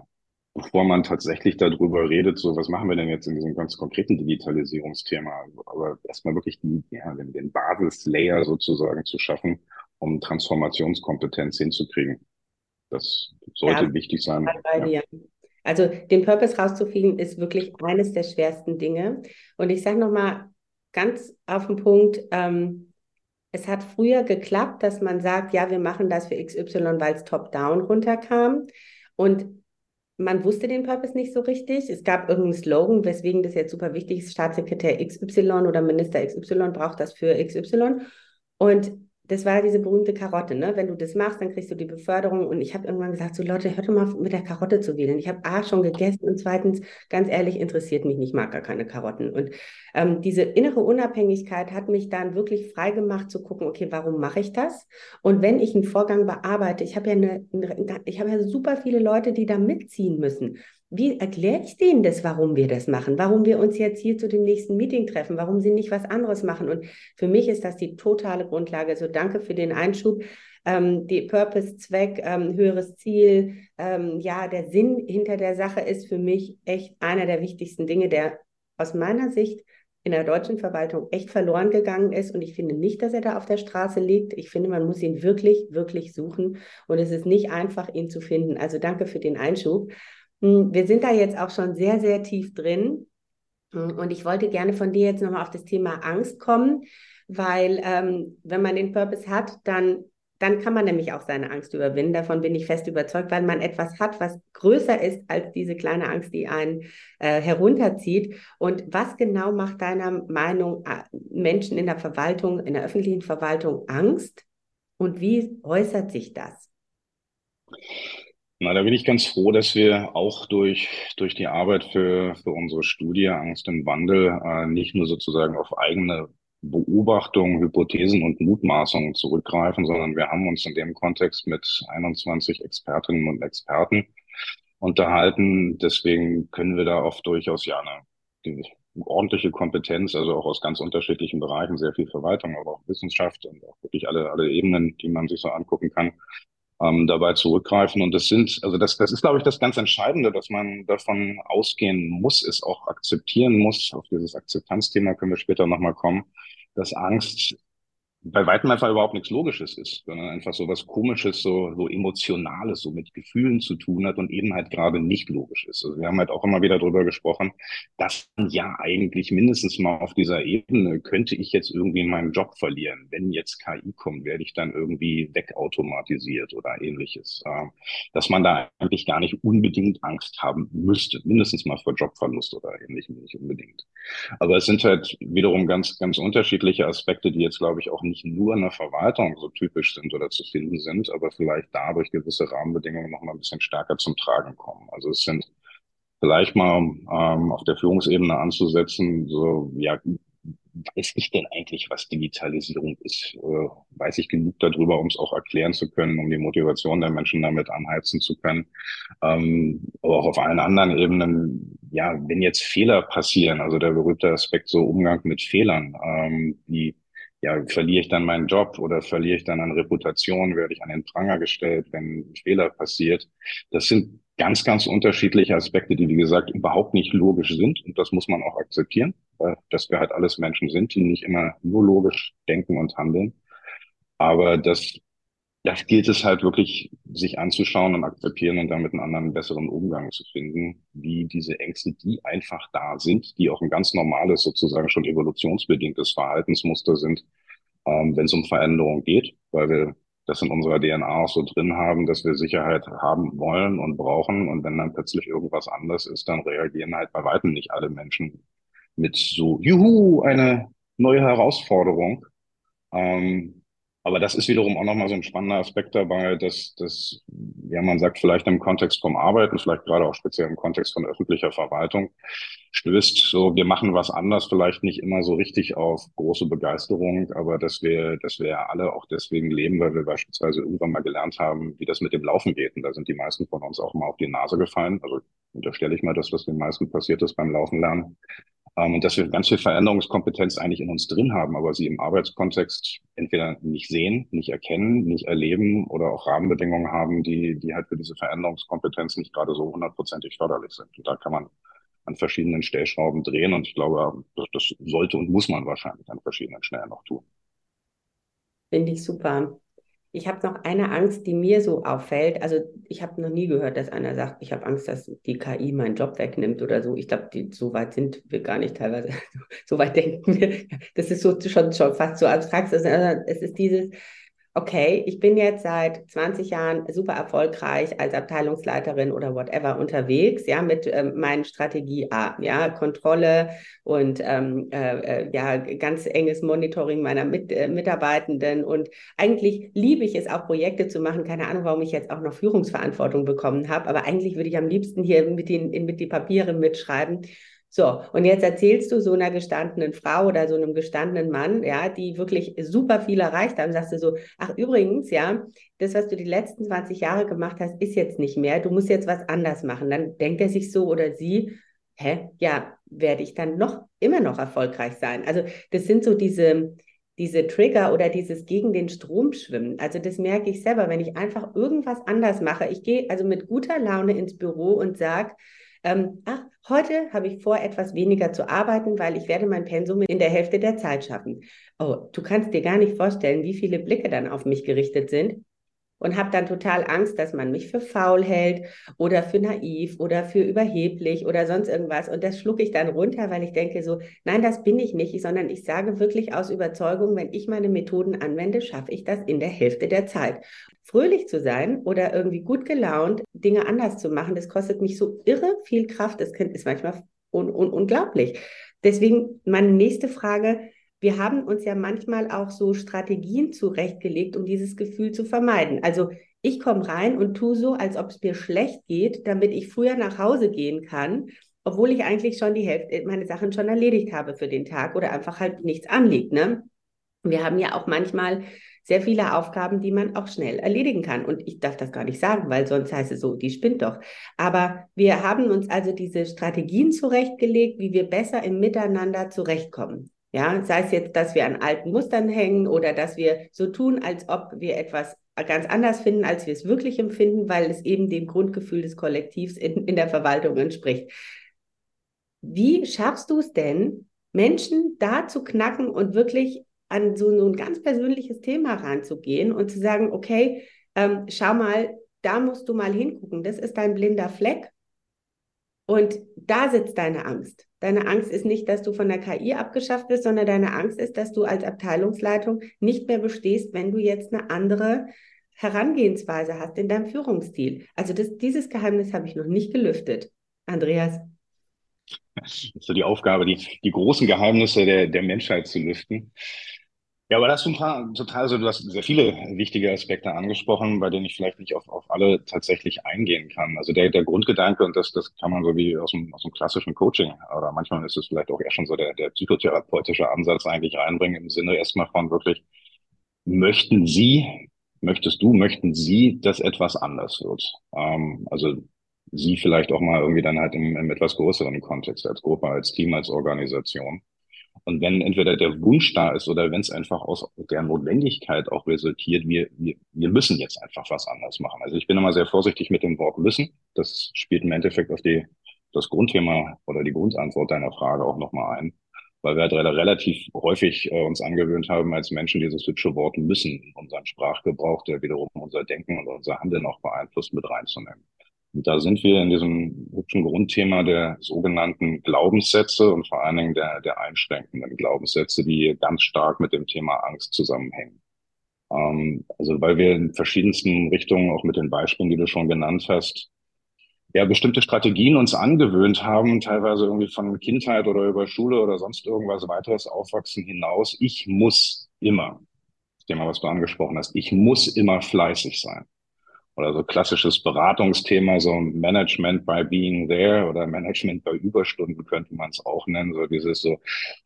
bevor man tatsächlich darüber redet, so was machen wir denn jetzt in diesem ganz konkreten Digitalisierungsthema, aber erstmal wirklich die, ja, den, den Basislayer sozusagen zu schaffen, um Transformationskompetenz hinzukriegen. Das sollte ja, wichtig sein. Ja. Also den Purpose rauszufinden, ist wirklich eines der schwersten Dinge. Und ich sage nochmal ganz auf den Punkt, ähm, es hat früher geklappt, dass man sagt, ja, wir machen das für XY, weil es top-down runterkam. Und man wusste den Purpose nicht so richtig. Es gab irgendeinen Slogan, weswegen das jetzt super wichtig ist, Staatssekretär XY oder Minister XY braucht das für XY. Und das war diese berühmte Karotte, ne? Wenn du das machst, dann kriegst du die Beförderung. Und ich habe irgendwann gesagt, so Leute, hört doch mal mit der Karotte zu wählen. Ich habe A schon gegessen und zweitens, ganz ehrlich, interessiert mich nicht, mag gar keine Karotten. Und ähm, diese innere Unabhängigkeit hat mich dann wirklich frei gemacht zu gucken, okay, warum mache ich das? Und wenn ich einen Vorgang bearbeite, ich habe ja eine, ich habe ja super viele Leute, die da mitziehen müssen wie erkläre ich denen das, warum wir das machen, warum wir uns jetzt hier zu dem nächsten Meeting treffen, warum sie nicht was anderes machen. Und für mich ist das die totale Grundlage. So danke für den Einschub. Ähm, die Purpose, Zweck, ähm, höheres Ziel, ähm, ja, der Sinn hinter der Sache ist für mich echt einer der wichtigsten Dinge, der aus meiner Sicht in der deutschen Verwaltung echt verloren gegangen ist. Und ich finde nicht, dass er da auf der Straße liegt. Ich finde, man muss ihn wirklich, wirklich suchen. Und es ist nicht einfach, ihn zu finden. Also danke für den Einschub. Hm, wir sind da jetzt auch schon sehr, sehr tief drin. Hm, und ich wollte gerne von dir jetzt nochmal auf das Thema Angst kommen, weil ähm, wenn man den Purpose hat, dann dann kann man nämlich auch seine Angst überwinden. Davon bin ich fest überzeugt, weil man etwas hat, was größer ist als diese kleine Angst, die einen äh, herunterzieht. Und was genau macht deiner Meinung äh, Menschen in der Verwaltung, in der öffentlichen Verwaltung Angst? Und wie äußert sich das? Na, da bin ich ganz froh, dass wir auch durch, durch die Arbeit für, für unsere Studie Angst im Wandel äh, nicht nur sozusagen auf eigene Beobachtungen, Hypothesen und Mutmaßungen zurückgreifen, sondern wir haben uns in dem Kontext mit 21 Expertinnen und Experten unterhalten. Deswegen können wir da oft durchaus ja eine ordentliche Kompetenz, also auch aus ganz unterschiedlichen Bereichen, sehr viel Verwaltung, aber auch Wissenschaft und auch wirklich alle, alle Ebenen, die man sich so angucken kann, ähm, dabei zurückgreifen. Und das sind, also das, das ist, glaube ich, das ganz Entscheidende, dass man davon ausgehen muss, es auch akzeptieren muss. Auf dieses Akzeptanzthema können wir später nochmal kommen, dass Angst bei weitem einfach überhaupt nichts Logisches ist, sondern einfach so was Komisches, so, so Emotionales, so mit Gefühlen zu tun hat und eben halt gerade nicht logisch ist. Also wir haben halt auch immer wieder darüber gesprochen, dass ja eigentlich mindestens mal auf dieser Ebene könnte ich jetzt irgendwie meinen Job verlieren. Wenn jetzt KI kommt, werde ich dann irgendwie wegautomatisiert oder ähnliches. Dass man da eigentlich gar nicht unbedingt Angst haben müsste, mindestens mal vor Jobverlust oder ähnlichem nicht unbedingt. Aber es sind halt wiederum ganz, ganz unterschiedliche Aspekte, die jetzt, glaube ich, auch nicht nur in der Verwaltung so typisch sind oder zu finden sind, aber vielleicht dadurch gewisse Rahmenbedingungen noch mal ein bisschen stärker zum Tragen kommen. Also es sind vielleicht mal ähm, auf der Führungsebene anzusetzen, so ja, weiß ich denn eigentlich, was Digitalisierung ist? Äh, weiß ich genug darüber, um es auch erklären zu können, um die Motivation der Menschen damit anheizen zu können? Ähm, aber auch auf allen anderen Ebenen, ja, wenn jetzt Fehler passieren, also der berühmte Aspekt so Umgang mit Fehlern, ähm, die ja, verliere ich dann meinen Job oder verliere ich dann an Reputation, werde ich an den Pranger gestellt, wenn ein Fehler passiert. Das sind ganz, ganz unterschiedliche Aspekte, die, wie gesagt, überhaupt nicht logisch sind. Und das muss man auch akzeptieren, weil dass wir halt alles Menschen sind, die nicht immer nur logisch denken und handeln. Aber das, das gilt es halt wirklich, sich anzuschauen und akzeptieren und damit einen anderen, besseren Umgang zu finden, wie diese Ängste, die einfach da sind, die auch ein ganz normales, sozusagen schon evolutionsbedingtes Verhaltensmuster sind, ähm, wenn es um Veränderung geht, weil wir das in unserer DNA auch so drin haben, dass wir Sicherheit haben wollen und brauchen. Und wenn dann plötzlich irgendwas anders ist, dann reagieren halt bei weitem nicht alle Menschen mit so, juhu, eine neue Herausforderung. Ähm, aber das ist wiederum auch nochmal so ein spannender Aspekt dabei, dass, dass, ja, man sagt, vielleicht im Kontext vom Arbeiten, vielleicht gerade auch speziell im Kontext von öffentlicher Verwaltung, stößt so, wir machen was anders, vielleicht nicht immer so richtig auf große Begeisterung, aber dass wir, dass wir alle auch deswegen leben, weil wir beispielsweise irgendwann mal gelernt haben, wie das mit dem Laufen geht. Und da sind die meisten von uns auch mal auf die Nase gefallen. Also unterstelle ich mal, das den meisten passiert ist beim Laufen lernen. Ähm, und dass wir ganz viel Veränderungskompetenz eigentlich in uns drin haben, aber sie im Arbeitskontext entweder nicht sehen, nicht erkennen, nicht erleben oder auch Rahmenbedingungen haben, die, die halt für diese Veränderungskompetenz nicht gerade so hundertprozentig förderlich sind. Und da kann man an verschiedenen Stellschrauben drehen und ich glaube, das, das sollte und muss man wahrscheinlich an verschiedenen Stellen noch tun. Finde ich super. Ich habe noch eine Angst, die mir so auffällt. Also ich habe noch nie gehört, dass einer sagt, ich habe Angst, dass die KI meinen Job wegnimmt oder so. Ich glaube, so weit sind wir gar nicht teilweise. *laughs* so weit denken wir. Das ist so schon, schon fast so abstrakt. Also es ist dieses, okay, ich bin jetzt seit 20 Jahren super erfolgreich als Abteilungsleiterin oder whatever unterwegs, ja, mit ähm, meinen Strategie A, ja, Kontrolle und ähm, äh, äh, ja, ganz enges Monitoring meiner mit, äh, Mitarbeitenden. Und eigentlich liebe ich es auch Projekte zu machen, keine Ahnung, warum ich jetzt auch noch Führungsverantwortung bekommen habe, aber eigentlich würde ich am liebsten hier mit den, mit die Papiere mitschreiben so, und jetzt erzählst du so einer gestandenen Frau oder so einem gestandenen Mann, ja, die wirklich super viel erreicht haben, sagst du so, ach übrigens, ja, das, was du die letzten 20 Jahre gemacht hast, ist jetzt nicht mehr, du musst jetzt was anders machen. Dann denkt er sich so oder sie, hä, ja, werde ich dann noch, immer noch erfolgreich sein. Also das sind so diese, diese Trigger oder dieses gegen den Strom schwimmen. Also das merke ich selber, wenn ich einfach irgendwas anders mache. Ich gehe also mit guter Laune ins Büro und sage, ähm, ach, heute habe ich vor, etwas weniger zu arbeiten, weil ich werde mein Pensum in der Hälfte der Zeit schaffen. Oh, du kannst dir gar nicht vorstellen, wie viele Blicke dann auf mich gerichtet sind und habe dann total Angst, dass man mich für faul hält oder für naiv oder für überheblich oder sonst irgendwas. Und das schlucke ich dann runter, weil ich denke so, nein, das bin ich nicht, sondern ich sage wirklich aus Überzeugung, wenn ich meine Methoden anwende, schaffe ich das in der Hälfte der Zeit. Fröhlich zu sein oder irgendwie gut gelaunt, Dinge anders zu machen, das kostet mich so irre viel Kraft. Das ist manchmal un un unglaublich. Deswegen meine nächste Frage, wir haben uns ja manchmal auch so Strategien zurechtgelegt, um dieses Gefühl zu vermeiden. Also ich komme rein und tue so, als ob es mir schlecht geht, damit ich früher nach Hause gehen kann, obwohl ich eigentlich schon die Hälfte meine Sachen schon erledigt habe für den Tag oder einfach halt nichts anliegt. Ne? Wir haben ja auch manchmal sehr viele Aufgaben, die man auch schnell erledigen kann. Und ich darf das gar nicht sagen, weil sonst heißt es so, die spinnt doch. Aber wir haben uns also diese Strategien zurechtgelegt, wie wir besser im Miteinander zurechtkommen. Ja, sei es jetzt, dass wir an alten Mustern hängen oder dass wir so tun, als ob wir etwas ganz anders finden, als wir es wirklich empfinden, weil es eben dem Grundgefühl des Kollektivs in, in der Verwaltung entspricht. Wie schaffst du es denn, Menschen da zu knacken und wirklich an so, so ein ganz persönliches Thema ranzugehen und zu sagen, okay, ähm, schau mal, da musst du mal hingucken, das ist dein blinder Fleck und da sitzt deine Angst. Deine Angst ist nicht, dass du von der KI abgeschafft bist, sondern deine Angst ist, dass du als Abteilungsleitung nicht mehr bestehst, wenn du jetzt eine andere Herangehensweise hast in deinem Führungsstil. Also das, dieses Geheimnis habe ich noch nicht gelüftet. Andreas. Das ist so die Aufgabe, die, die großen Geheimnisse der, der Menschheit zu lüften. Ja, aber das ist total, total so, du hast sehr viele wichtige Aspekte angesprochen, bei denen ich vielleicht nicht auf, auf alle tatsächlich eingehen kann. Also der, der Grundgedanke, und das, das kann man so wie aus dem, aus dem klassischen Coaching, oder manchmal ist es vielleicht auch eher schon so der, der psychotherapeutische Ansatz eigentlich reinbringen, im Sinne erstmal von wirklich, möchten Sie, möchtest du, möchten Sie, dass etwas anders wird? Ähm, also Sie vielleicht auch mal irgendwie dann halt im, im etwas größeren Kontext, als Gruppe, als Team, als Organisation. Und wenn entweder der Wunsch da ist oder wenn es einfach aus der Notwendigkeit auch resultiert, wir, wir, wir müssen jetzt einfach was anders machen. Also ich bin immer sehr vorsichtig mit dem Wort müssen. Das spielt im Endeffekt auf die, das Grundthema oder die Grundantwort deiner Frage auch nochmal ein. Weil wir halt relativ häufig äh, uns angewöhnt haben, als Menschen dieses hübsche Wort müssen in unseren Sprachgebrauch, der wiederum unser Denken und unser Handeln auch beeinflusst, mit reinzunehmen. Da sind wir in diesem hübschen Grundthema der sogenannten Glaubenssätze und vor allen Dingen der, der einschränkenden Glaubenssätze, die ganz stark mit dem Thema Angst zusammenhängen. Ähm, also weil wir in verschiedensten Richtungen, auch mit den Beispielen, die du schon genannt hast, ja, bestimmte Strategien uns angewöhnt haben, teilweise irgendwie von Kindheit oder über Schule oder sonst irgendwas weiteres Aufwachsen hinaus. Ich muss immer, das Thema, was du angesprochen hast, ich muss immer fleißig sein oder so klassisches Beratungsthema, so Management by being there oder Management bei Überstunden könnte man es auch nennen. So dieses so,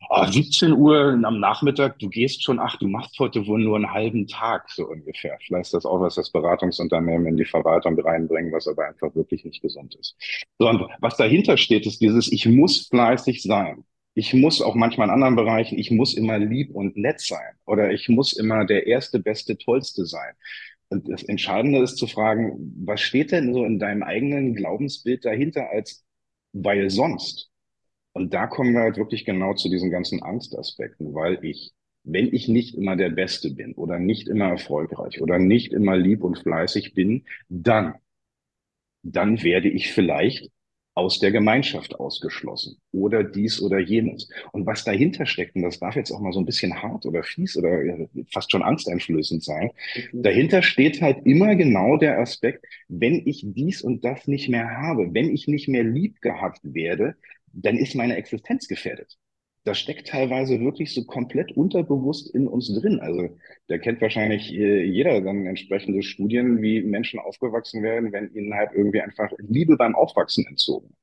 oh, 17 Uhr am Nachmittag, du gehst schon, ach, du machst heute wohl nur einen halben Tag, so ungefähr. Vielleicht ist das auch, was das Beratungsunternehmen in die Verwaltung reinbringen, was aber einfach wirklich nicht gesund ist. So, und was dahinter steht, ist dieses, ich muss fleißig sein. Ich muss auch manchmal in anderen Bereichen, ich muss immer lieb und nett sein oder ich muss immer der erste, beste, tollste sein. Und das Entscheidende ist zu fragen, was steht denn so in deinem eigenen Glaubensbild dahinter als weil sonst? Und da kommen wir halt wirklich genau zu diesen ganzen Angstaspekten, weil ich, wenn ich nicht immer der Beste bin oder nicht immer erfolgreich oder nicht immer lieb und fleißig bin, dann, dann werde ich vielleicht aus der Gemeinschaft ausgeschlossen oder dies oder jenes. Und was dahinter steckt, und das darf jetzt auch mal so ein bisschen hart oder fies oder fast schon angsteinflößend sein, mhm. dahinter steht halt immer genau der Aspekt, wenn ich dies und das nicht mehr habe, wenn ich nicht mehr lieb gehabt werde, dann ist meine Existenz gefährdet. Das steckt teilweise wirklich so komplett unterbewusst in uns drin. Also da kennt wahrscheinlich äh, jeder dann entsprechende Studien, wie Menschen aufgewachsen werden, wenn ihnen halt irgendwie einfach Liebe beim Aufwachsen entzogen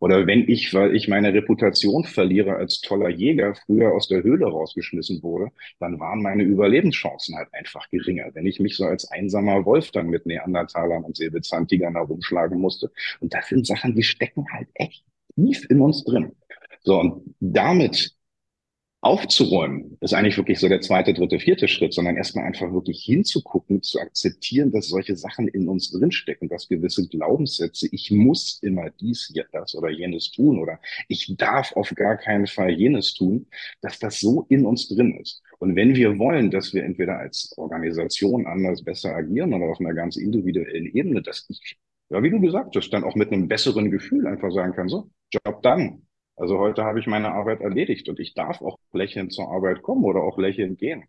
oder wenn ich, weil ich meine Reputation verliere als toller Jäger, früher aus der Höhle rausgeschmissen wurde, dann waren meine Überlebenschancen halt einfach geringer. Wenn ich mich so als einsamer Wolf dann mit Neandertalern und Säbelzahntigern herumschlagen musste. Und das sind Sachen, die stecken halt echt tief in uns drin. So, und damit aufzuräumen, ist eigentlich wirklich so der zweite, dritte, vierte Schritt, sondern erstmal einfach wirklich hinzugucken, zu akzeptieren, dass solche Sachen in uns drinstecken, dass gewisse Glaubenssätze, ich muss immer dies, das oder jenes tun oder ich darf auf gar keinen Fall jenes tun, dass das so in uns drin ist. Und wenn wir wollen, dass wir entweder als Organisation anders besser agieren oder auf einer ganz individuellen Ebene, dass ich, ja, wie du gesagt hast, dann auch mit einem besseren Gefühl einfach sagen kann, so, Job dann, also heute habe ich meine Arbeit erledigt und ich darf auch lächelnd zur Arbeit kommen oder auch lächelnd gehen.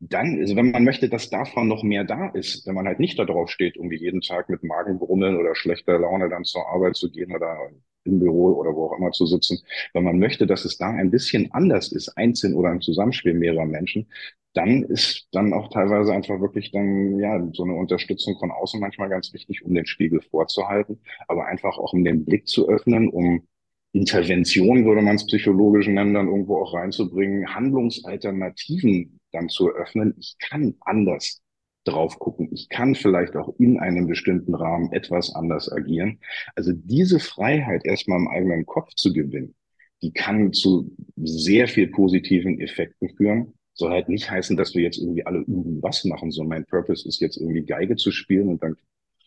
Dann, also wenn man möchte, dass davon noch mehr da ist, wenn man halt nicht darauf steht, irgendwie jeden Tag mit Magenbrummeln oder schlechter Laune dann zur Arbeit zu gehen oder im Büro oder wo auch immer zu sitzen, wenn man möchte, dass es da ein bisschen anders ist, einzeln oder im Zusammenspiel mehrerer Menschen, dann ist dann auch teilweise einfach wirklich dann, ja, so eine Unterstützung von außen manchmal ganz wichtig, um den Spiegel vorzuhalten, aber einfach auch um den Blick zu öffnen, um Intervention, würde man es psychologisch nennen, dann irgendwo auch reinzubringen, Handlungsalternativen dann zu eröffnen. Ich kann anders drauf gucken. Ich kann vielleicht auch in einem bestimmten Rahmen etwas anders agieren. Also diese Freiheit erstmal im eigenen Kopf zu gewinnen, die kann zu sehr viel positiven Effekten führen. Soll halt nicht heißen, dass wir jetzt irgendwie alle irgendwas machen. So mein Purpose ist jetzt irgendwie Geige zu spielen und dann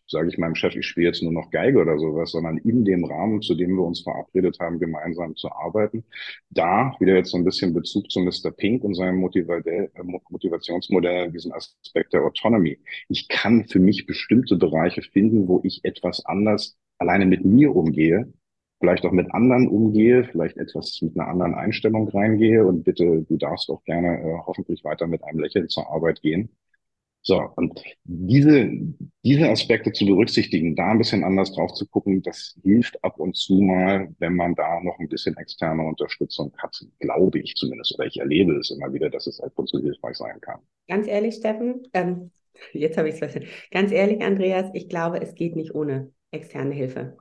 sage ich meinem Chef, ich spiele jetzt nur noch Geige oder sowas, sondern in dem Rahmen, zu dem wir uns verabredet haben, gemeinsam zu arbeiten. Da wieder jetzt so ein bisschen Bezug zu Mr. Pink und seinem äh, Motivationsmodell, diesen Aspekt der Autonomy. Ich kann für mich bestimmte Bereiche finden, wo ich etwas anders alleine mit mir umgehe, vielleicht auch mit anderen umgehe, vielleicht etwas mit einer anderen Einstellung reingehe und bitte, du darfst auch gerne äh, hoffentlich weiter mit einem Lächeln zur Arbeit gehen. So, und diese, diese Aspekte zu berücksichtigen, da ein bisschen anders drauf zu gucken, das hilft ab und zu mal, wenn man da noch ein bisschen externe Unterstützung hat, glaube ich zumindest, oder ich erlebe es immer wieder, dass es ab und zu hilfreich sein kann. Ganz ehrlich, Steffen, ähm, jetzt habe ich es verstanden. Ganz ehrlich, Andreas, ich glaube, es geht nicht ohne externe Hilfe.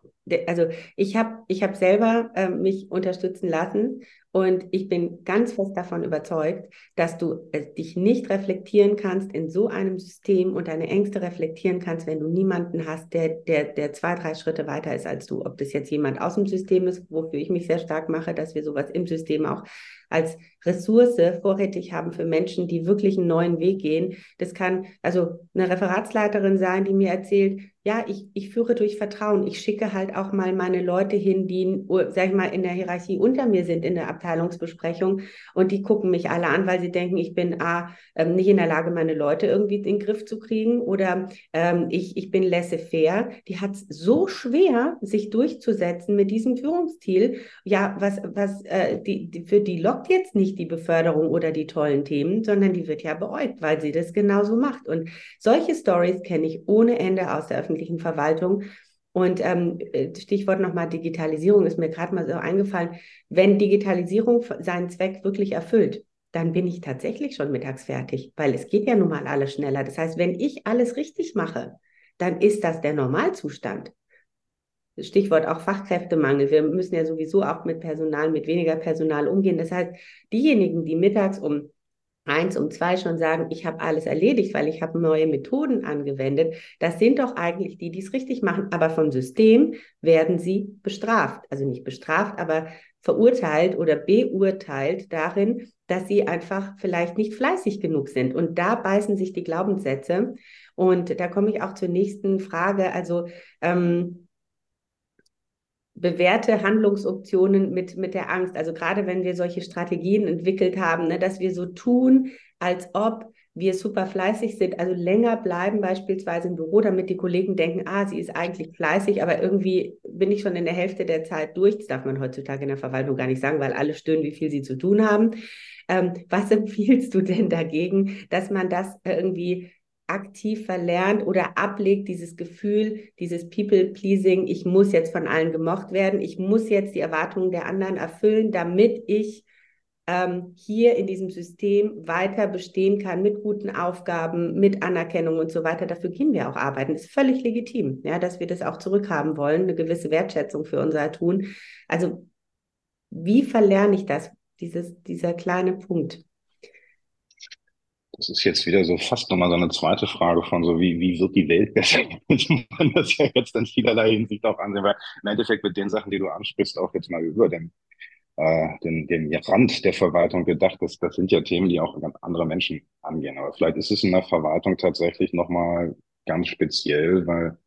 Also ich habe ich hab selber äh, mich unterstützen lassen und ich bin ganz fest davon überzeugt, dass du äh, dich nicht reflektieren kannst in so einem System und deine Ängste reflektieren kannst, wenn du niemanden hast, der, der, der zwei, drei Schritte weiter ist als du. Ob das jetzt jemand aus dem System ist, wofür ich mich sehr stark mache, dass wir sowas im System auch als Ressource vorrätig haben für Menschen, die wirklich einen neuen Weg gehen. Das kann also eine Referatsleiterin sein, die mir erzählt, ja, ich, ich führe durch Vertrauen. Ich schicke halt auch mal meine Leute hin, die, sag ich mal, in der Hierarchie unter mir sind in der Abteilungsbesprechung und die gucken mich alle an, weil sie denken, ich bin A, ähm, nicht in der Lage, meine Leute irgendwie in den Griff zu kriegen oder ähm, ich, ich bin laissez-faire. Die hat es so schwer, sich durchzusetzen mit diesem Führungsstil. Ja, was, was äh, die, die, für die lockt jetzt nicht die Beförderung oder die tollen Themen, sondern die wird ja beäugt, weil sie das genauso macht. Und solche Stories kenne ich ohne Ende aus der öffentlichen Verwaltung. Und ähm, Stichwort nochmal Digitalisierung ist mir gerade mal so eingefallen. Wenn Digitalisierung seinen Zweck wirklich erfüllt, dann bin ich tatsächlich schon mittags fertig, weil es geht ja nun mal alles schneller. Das heißt, wenn ich alles richtig mache, dann ist das der Normalzustand. Stichwort auch Fachkräftemangel. Wir müssen ja sowieso auch mit Personal, mit weniger Personal umgehen. Das heißt, diejenigen, die mittags um eins, um zwei schon sagen, ich habe alles erledigt, weil ich habe neue Methoden angewendet, das sind doch eigentlich die, die es richtig machen. Aber vom System werden sie bestraft. Also nicht bestraft, aber verurteilt oder beurteilt darin, dass sie einfach vielleicht nicht fleißig genug sind. Und da beißen sich die Glaubenssätze. Und da komme ich auch zur nächsten Frage. Also ähm, bewährte Handlungsoptionen mit, mit der Angst. Also gerade wenn wir solche Strategien entwickelt haben, ne, dass wir so tun, als ob wir super fleißig sind, also länger bleiben beispielsweise im Büro, damit die Kollegen denken, ah, sie ist eigentlich fleißig, aber irgendwie bin ich schon in der Hälfte der Zeit durch. Das darf man heutzutage in der Verwaltung gar nicht sagen, weil alle stöhnen, wie viel sie zu tun haben. Ähm, was *laughs* empfiehlst du denn dagegen, dass man das irgendwie aktiv verlernt oder ablegt, dieses Gefühl, dieses People-Pleasing, ich muss jetzt von allen gemocht werden, ich muss jetzt die Erwartungen der anderen erfüllen, damit ich ähm, hier in diesem System weiter bestehen kann mit guten Aufgaben, mit Anerkennung und so weiter. Dafür gehen wir auch arbeiten. ist völlig legitim, ja, dass wir das auch zurückhaben wollen, eine gewisse Wertschätzung für unser Tun. Also wie verlerne ich das, dieses, dieser kleine Punkt? Das ist jetzt wieder so fast nochmal so eine zweite Frage von so, wie, wie wird die Welt besser? *laughs* man das ja jetzt in vielerlei Hinsicht auch ansehen, weil im Endeffekt mit den Sachen, die du ansprichst, auch jetzt mal über den äh, den, den Rand der Verwaltung gedacht. Das, das sind ja Themen, die auch ganz andere Menschen angehen. Aber vielleicht ist es in der Verwaltung tatsächlich nochmal ganz speziell, weil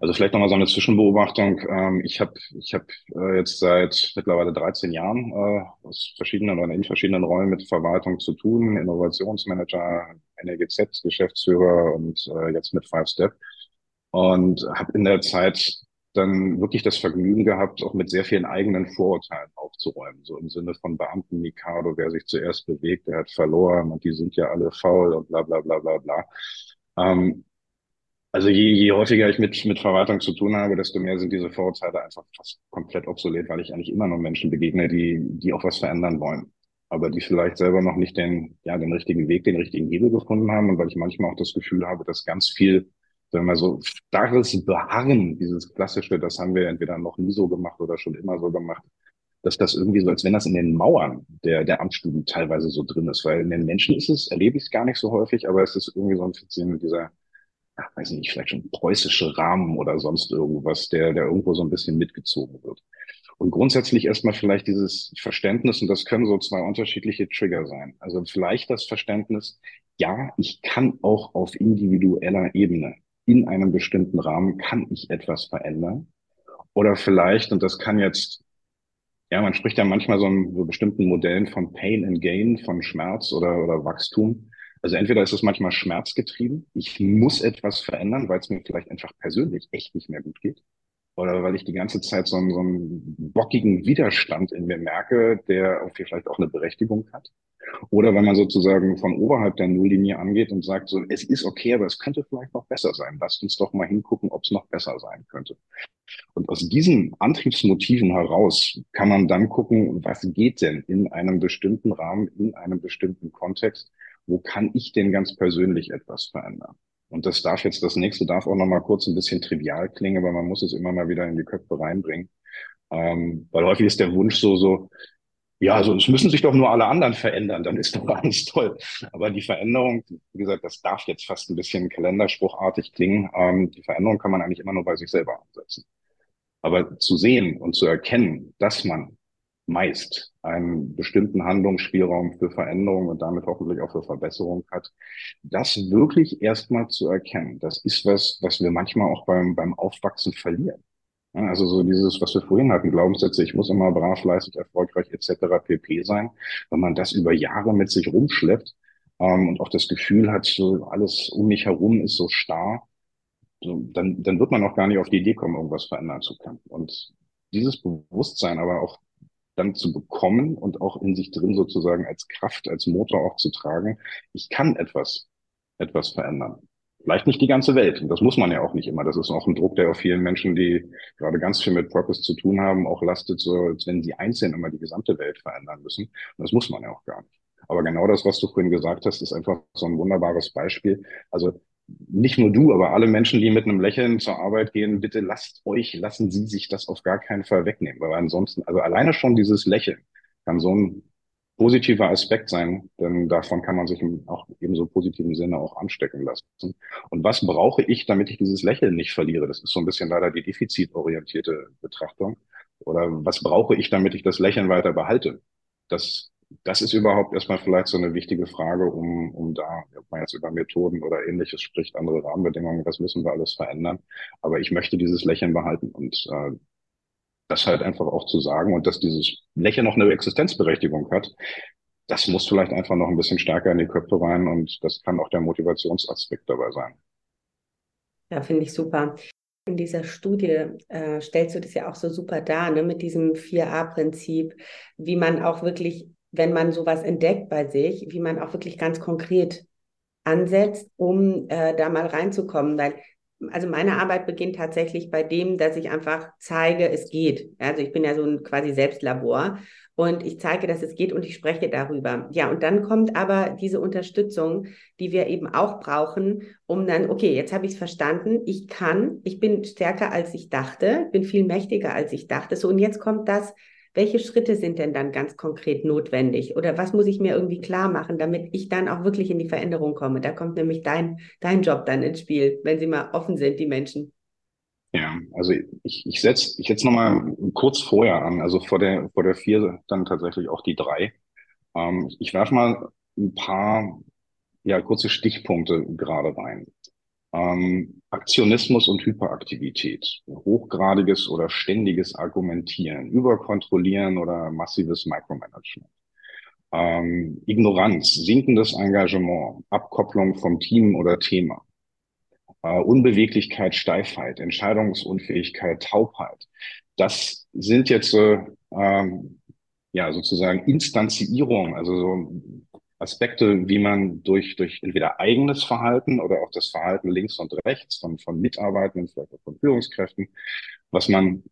also vielleicht nochmal so eine Zwischenbeobachtung. Ähm, ich habe ich hab, äh, jetzt seit mittlerweile 13 Jahren äh, aus verschiedenen oder in verschiedenen Rollen mit Verwaltung zu tun. Innovationsmanager, NRGZ, Geschäftsführer und äh, jetzt mit Five Step. Und habe in der Zeit dann wirklich das Vergnügen gehabt, auch mit sehr vielen eigenen Vorurteilen aufzuräumen. So im Sinne von Beamten Mikado, wer sich zuerst bewegt, der hat verloren und die sind ja alle faul und bla bla bla bla bla. Ähm, also je, je häufiger ich mit, mit Verwaltung zu tun habe, desto mehr sind diese Vorurteile einfach fast komplett obsolet, weil ich eigentlich immer nur Menschen begegne, die, die auch was verändern wollen. Aber die vielleicht selber noch nicht den, ja, den richtigen Weg, den richtigen Hebel gefunden haben. Und weil ich manchmal auch das Gefühl habe, dass ganz viel, sagen wir mal so, starres Beharren, dieses klassische, das haben wir entweder noch nie so gemacht oder schon immer so gemacht, dass das irgendwie so, als wenn das in den Mauern der, der Amtsstuben teilweise so drin ist. Weil in den Menschen ist es, erlebe ich es gar nicht so häufig, aber es ist irgendwie so ein bisschen dieser, ach, weiß nicht, vielleicht schon preußische Rahmen oder sonst irgendwas, der, der irgendwo so ein bisschen mitgezogen wird. Und grundsätzlich erstmal vielleicht dieses Verständnis, und das können so zwei unterschiedliche Trigger sein. Also vielleicht das Verständnis, ja, ich kann auch auf individueller Ebene in einem bestimmten Rahmen kann ich etwas verändern. Oder vielleicht, und das kann jetzt, ja, man spricht ja manchmal so in so bestimmten Modellen von Pain and Gain, von Schmerz oder, oder Wachstum. Also entweder ist es manchmal schmerzgetrieben, ich muss etwas verändern, weil es mir vielleicht einfach persönlich echt nicht mehr gut geht. Oder weil ich die ganze Zeit so einen, so einen bockigen Widerstand in mir merke, der auch vielleicht auch eine Berechtigung hat. Oder wenn man sozusagen von oberhalb der Nulllinie angeht und sagt, so, es ist okay, aber es könnte vielleicht noch besser sein. Lasst uns doch mal hingucken, ob es noch besser sein könnte. Und aus diesen Antriebsmotiven heraus kann man dann gucken, was geht denn in einem bestimmten Rahmen, in einem bestimmten Kontext, wo kann ich denn ganz persönlich etwas verändern? Und das darf jetzt, das nächste darf auch nochmal kurz ein bisschen trivial klingen, aber man muss es immer mal wieder in die Köpfe reinbringen. Ähm, weil häufig ist der Wunsch so, so, ja, also es müssen sich doch nur alle anderen verändern, dann ist doch alles toll. Aber die Veränderung, wie gesagt, das darf jetzt fast ein bisschen kalenderspruchartig klingen. Ähm, die Veränderung kann man eigentlich immer nur bei sich selber ansetzen. Aber zu sehen und zu erkennen, dass man meist einen bestimmten Handlungsspielraum für Veränderung und damit hoffentlich auch für Verbesserung hat, das wirklich erstmal zu erkennen, das ist was, was wir manchmal auch beim, beim Aufwachsen verlieren. Also so dieses, was wir vorhin hatten, Glaubenssätze, ich muss immer brav, fleißig, erfolgreich etc. pp sein. Wenn man das über Jahre mit sich rumschleppt ähm, und auch das Gefühl hat, so alles um mich herum ist so starr, so, dann, dann wird man auch gar nicht auf die Idee kommen, irgendwas verändern zu können. Und dieses Bewusstsein aber auch dann zu bekommen und auch in sich drin sozusagen als Kraft, als Motor auch zu tragen. Ich kann etwas, etwas verändern. Vielleicht nicht die ganze Welt. Und das muss man ja auch nicht immer. Das ist auch ein Druck, der auf vielen Menschen, die gerade ganz viel mit Purpose zu tun haben, auch lastet, so als wenn sie einzeln immer die gesamte Welt verändern müssen. Und das muss man ja auch gar nicht. Aber genau das, was du vorhin gesagt hast, ist einfach so ein wunderbares Beispiel. Also nicht nur du, aber alle Menschen, die mit einem Lächeln zur Arbeit gehen, bitte lasst euch, lassen Sie sich das auf gar keinen Fall wegnehmen, weil ansonsten, also alleine schon dieses Lächeln kann so ein positiver Aspekt sein, denn davon kann man sich auch eben so positiven Sinne auch anstecken lassen. Und was brauche ich, damit ich dieses Lächeln nicht verliere? Das ist so ein bisschen leider die defizitorientierte Betrachtung. Oder was brauche ich, damit ich das Lächeln weiter behalte? Das das ist überhaupt erstmal vielleicht so eine wichtige Frage, um, um da, ob man jetzt über Methoden oder ähnliches spricht, andere Rahmenbedingungen, das müssen wir alles verändern. Aber ich möchte dieses Lächeln behalten und äh, das halt einfach auch zu sagen und dass dieses Lächeln noch eine Existenzberechtigung hat, das muss vielleicht einfach noch ein bisschen stärker in die Köpfe rein und das kann auch der Motivationsaspekt dabei sein. Ja, finde ich super. In dieser Studie äh, stellst du das ja auch so super dar, ne, mit diesem 4a-Prinzip, wie man auch wirklich wenn man sowas entdeckt bei sich, wie man auch wirklich ganz konkret ansetzt, um äh, da mal reinzukommen. Weil, also meine Arbeit beginnt tatsächlich bei dem, dass ich einfach zeige, es geht. Also ich bin ja so ein quasi Selbstlabor und ich zeige, dass es geht und ich spreche darüber. Ja, und dann kommt aber diese Unterstützung, die wir eben auch brauchen, um dann, okay, jetzt habe ich es verstanden, ich kann, ich bin stärker als ich dachte, bin viel mächtiger als ich dachte. So, und jetzt kommt das, welche Schritte sind denn dann ganz konkret notwendig? Oder was muss ich mir irgendwie klar machen, damit ich dann auch wirklich in die Veränderung komme? Da kommt nämlich dein, dein Job dann ins Spiel, wenn sie mal offen sind, die Menschen. Ja, also ich, ich setze ich setz nochmal kurz vorher an, also vor der, vor der vier dann tatsächlich auch die drei. Ähm, ich werfe mal ein paar ja, kurze Stichpunkte gerade rein. Ähm, Aktionismus und Hyperaktivität, hochgradiges oder ständiges Argumentieren, Überkontrollieren oder massives Micromanagement. Ähm, Ignoranz, sinkendes Engagement, Abkopplung vom Team oder Thema, äh, Unbeweglichkeit, Steifheit, Entscheidungsunfähigkeit, Taubheit. Das sind jetzt äh, ähm, ja sozusagen Instanzierung, also so Aspekte, wie man durch, durch entweder eigenes Verhalten oder auch das Verhalten links und rechts von, von Mitarbeitenden, vielleicht auch von Führungskräften, was man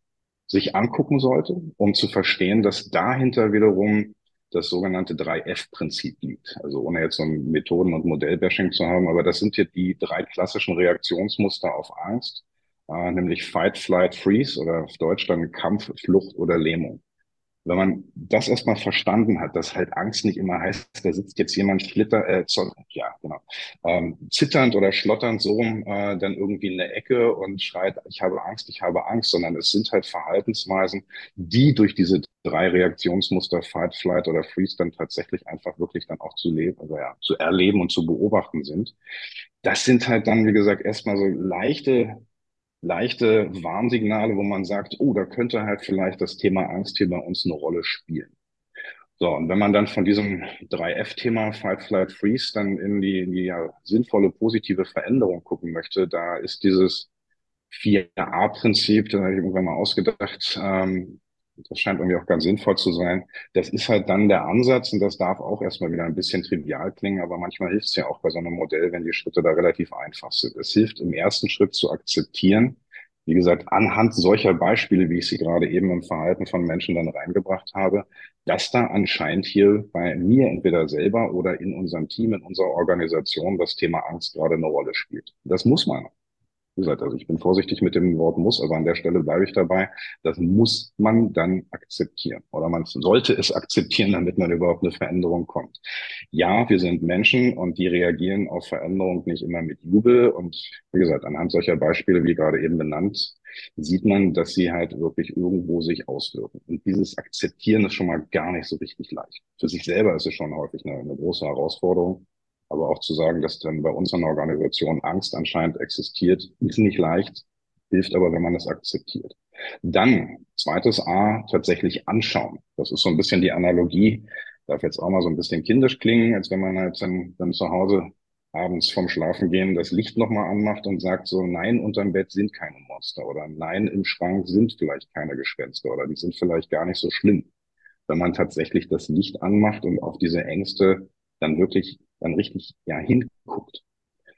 sich angucken sollte, um zu verstehen, dass dahinter wiederum das sogenannte 3F-Prinzip liegt. Also ohne jetzt so ein Methoden- und Modellbashing zu haben, aber das sind hier die drei klassischen Reaktionsmuster auf Angst, äh, nämlich Fight, Flight, Freeze oder auf Deutsch dann Kampf, Flucht oder Lähmung wenn man das erstmal verstanden hat, dass halt Angst nicht immer heißt, da sitzt jetzt jemand schlitter, äh, ja, genau, ähm, zitternd oder schlotternd so rum, äh, dann irgendwie in der Ecke und schreit, ich habe Angst, ich habe Angst, sondern es sind halt Verhaltensweisen, die durch diese drei Reaktionsmuster Fight, Flight oder Freeze dann tatsächlich einfach wirklich dann auch zu leben, also ja, zu erleben und zu beobachten sind. Das sind halt dann, wie gesagt, erstmal so leichte leichte Warnsignale, wo man sagt, oh, da könnte halt vielleicht das Thema Angst hier bei uns eine Rolle spielen. So, und wenn man dann von diesem 3F-Thema Fight, Flight, Freeze dann in die, in die ja, sinnvolle, positive Veränderung gucken möchte, da ist dieses 4A-Prinzip, da habe ich irgendwann mal ausgedacht, ähm, das scheint irgendwie auch ganz sinnvoll zu sein. Das ist halt dann der Ansatz und das darf auch erstmal wieder ein bisschen trivial klingen, aber manchmal hilft es ja auch bei so einem Modell, wenn die Schritte da relativ einfach sind. Es hilft im ersten Schritt zu akzeptieren, wie gesagt, anhand solcher Beispiele, wie ich sie gerade eben im Verhalten von Menschen dann reingebracht habe, dass da anscheinend hier bei mir entweder selber oder in unserem Team, in unserer Organisation das Thema Angst gerade eine Rolle spielt. Das muss man gesagt, also ich bin vorsichtig mit dem Wort muss, aber an der Stelle bleibe ich dabei. Das muss man dann akzeptieren oder man sollte es akzeptieren, damit man überhaupt eine Veränderung kommt. Ja, wir sind Menschen und die reagieren auf Veränderung nicht immer mit Jubel und wie gesagt, anhand solcher Beispiele, wie gerade eben benannt, sieht man, dass sie halt wirklich irgendwo sich auswirken. Und dieses Akzeptieren ist schon mal gar nicht so richtig leicht. Für sich selber ist es schon häufig eine, eine große Herausforderung. Aber auch zu sagen, dass dann bei uns in der Organisation Angst anscheinend existiert, ist nicht leicht, hilft aber, wenn man es akzeptiert. Dann, zweites A, tatsächlich anschauen. Das ist so ein bisschen die Analogie, darf jetzt auch mal so ein bisschen kindisch klingen, als wenn man halt dann, dann zu Hause abends vom Schlafengehen das Licht nochmal anmacht und sagt so, nein, unterm Bett sind keine Monster oder nein, im Schrank sind vielleicht keine Gespenster oder die sind vielleicht gar nicht so schlimm. Wenn man tatsächlich das Licht anmacht und auf diese Ängste dann wirklich dann richtig ja hinguckt.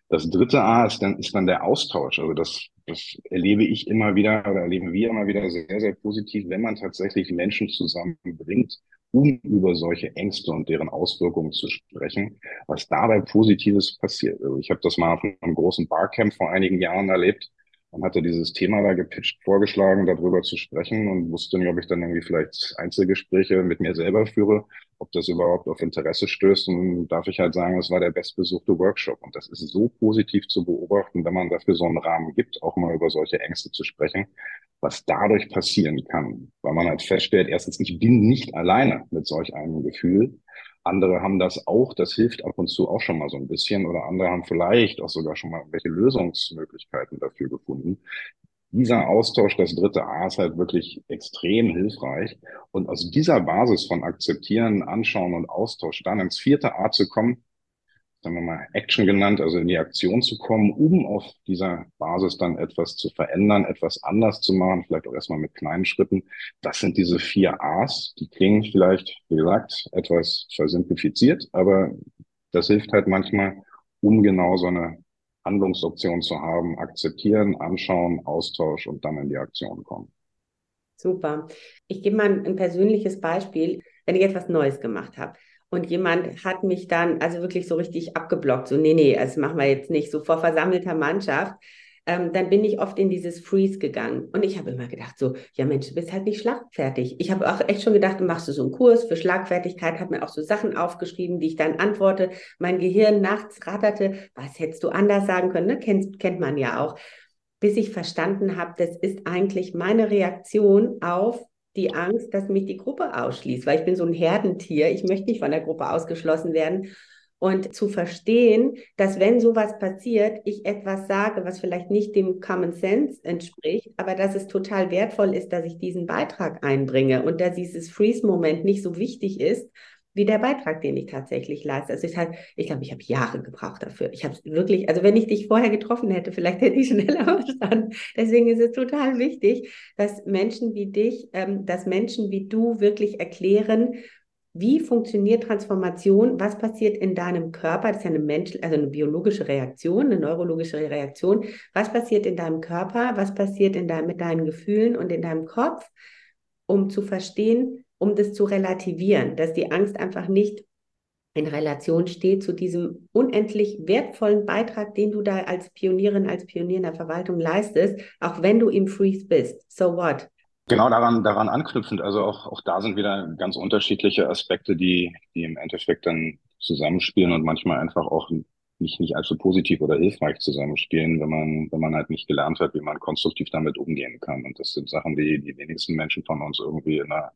Das dritte A ist dann, ist dann der Austausch. Also das, das erlebe ich immer wieder oder erleben wir immer wieder sehr, sehr positiv, wenn man tatsächlich Menschen zusammenbringt, um über solche Ängste und deren Auswirkungen zu sprechen, was dabei Positives passiert. Also ich habe das mal auf einem großen Barcamp vor einigen Jahren erlebt und hatte dieses Thema da gepitcht, vorgeschlagen, darüber zu sprechen und wusste nicht, ob ich dann irgendwie vielleicht Einzelgespräche mit mir selber führe, ob das überhaupt auf Interesse stößt. Und darf ich halt sagen, es war der bestbesuchte Workshop. Und das ist so positiv zu beobachten, wenn man dafür so einen Rahmen gibt, auch mal über solche Ängste zu sprechen, was dadurch passieren kann. Weil man halt feststellt, erstens, ich bin nicht alleine mit solch einem Gefühl. Andere haben das auch, das hilft ab und zu auch schon mal so ein bisschen oder andere haben vielleicht auch sogar schon mal welche Lösungsmöglichkeiten dafür gefunden. Dieser Austausch, das dritte A, ist halt wirklich extrem hilfreich. Und aus dieser Basis von Akzeptieren, Anschauen und Austausch dann ins vierte A zu kommen, sagen wir mal, Action genannt, also in die Aktion zu kommen, um auf dieser Basis dann etwas zu verändern, etwas anders zu machen, vielleicht auch erstmal mit kleinen Schritten. Das sind diese vier A's. Die klingen vielleicht, wie gesagt, etwas versimplifiziert, aber das hilft halt manchmal, um genau so eine Handlungsoption zu haben, akzeptieren, anschauen, Austausch und dann in die Aktion kommen. Super. Ich gebe mal ein persönliches Beispiel, wenn ich etwas Neues gemacht habe. Und jemand hat mich dann also wirklich so richtig abgeblockt. So, nee, nee, das machen wir jetzt nicht. So vor versammelter Mannschaft. Ähm, dann bin ich oft in dieses Freeze gegangen. Und ich habe immer gedacht, so, ja Mensch, du bist halt nicht schlagfertig. Ich habe auch echt schon gedacht, machst du so einen Kurs für Schlagfertigkeit, habe mir auch so Sachen aufgeschrieben, die ich dann antworte. Mein Gehirn nachts ratterte, was hättest du anders sagen können, ne? kennt, kennt man ja auch. bis ich verstanden habe, das ist eigentlich meine Reaktion auf die Angst, dass mich die Gruppe ausschließt, weil ich bin so ein Herdentier, ich möchte nicht von der Gruppe ausgeschlossen werden. Und zu verstehen, dass wenn sowas passiert, ich etwas sage, was vielleicht nicht dem Common Sense entspricht, aber dass es total wertvoll ist, dass ich diesen Beitrag einbringe und dass dieses Freeze-Moment nicht so wichtig ist, wie der Beitrag, den ich tatsächlich leiste. Also ich, halt, ich glaube, ich habe Jahre gebraucht dafür. Ich habe wirklich, also wenn ich dich vorher getroffen hätte, vielleicht hätte ich schneller *laughs* verstanden. Deswegen ist es total wichtig, dass Menschen wie dich, ähm, dass Menschen wie du wirklich erklären, wie funktioniert Transformation? Was passiert in deinem Körper? Das ist ja eine Mensch, also eine biologische Reaktion, eine neurologische Reaktion. Was passiert in deinem Körper? Was passiert in dein, mit deinen Gefühlen und in deinem Kopf, um zu verstehen, um das zu relativieren, dass die Angst einfach nicht in Relation steht zu diesem unendlich wertvollen Beitrag, den du da als Pionierin, als Pionier in der Verwaltung leistest, auch wenn du im Freeze bist. So what? Genau daran, daran anknüpfend. Also auch, auch da sind wieder ganz unterschiedliche Aspekte, die, die im Endeffekt dann zusammenspielen und manchmal einfach auch nicht, nicht allzu positiv oder hilfreich zusammenspielen, wenn man, wenn man halt nicht gelernt hat, wie man konstruktiv damit umgehen kann. Und das sind Sachen, die die wenigsten Menschen von uns irgendwie in einer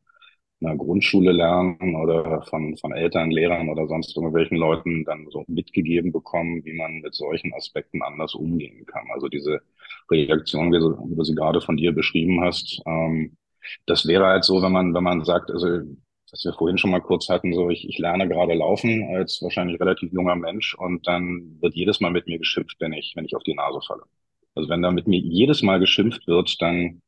in der Grundschule lernen oder von, von Eltern, Lehrern oder sonst irgendwelchen Leuten dann so mitgegeben bekommen, wie man mit solchen Aspekten anders umgehen kann. Also diese Reaktion, wie du, wie du sie gerade von dir beschrieben hast, ähm, das wäre halt so, wenn man, wenn man sagt, also was wir vorhin schon mal kurz hatten, so ich, ich lerne gerade laufen als wahrscheinlich relativ junger Mensch und dann wird jedes Mal mit mir geschimpft, wenn ich, wenn ich auf die Nase falle. Also wenn da mit mir jedes Mal geschimpft wird, dann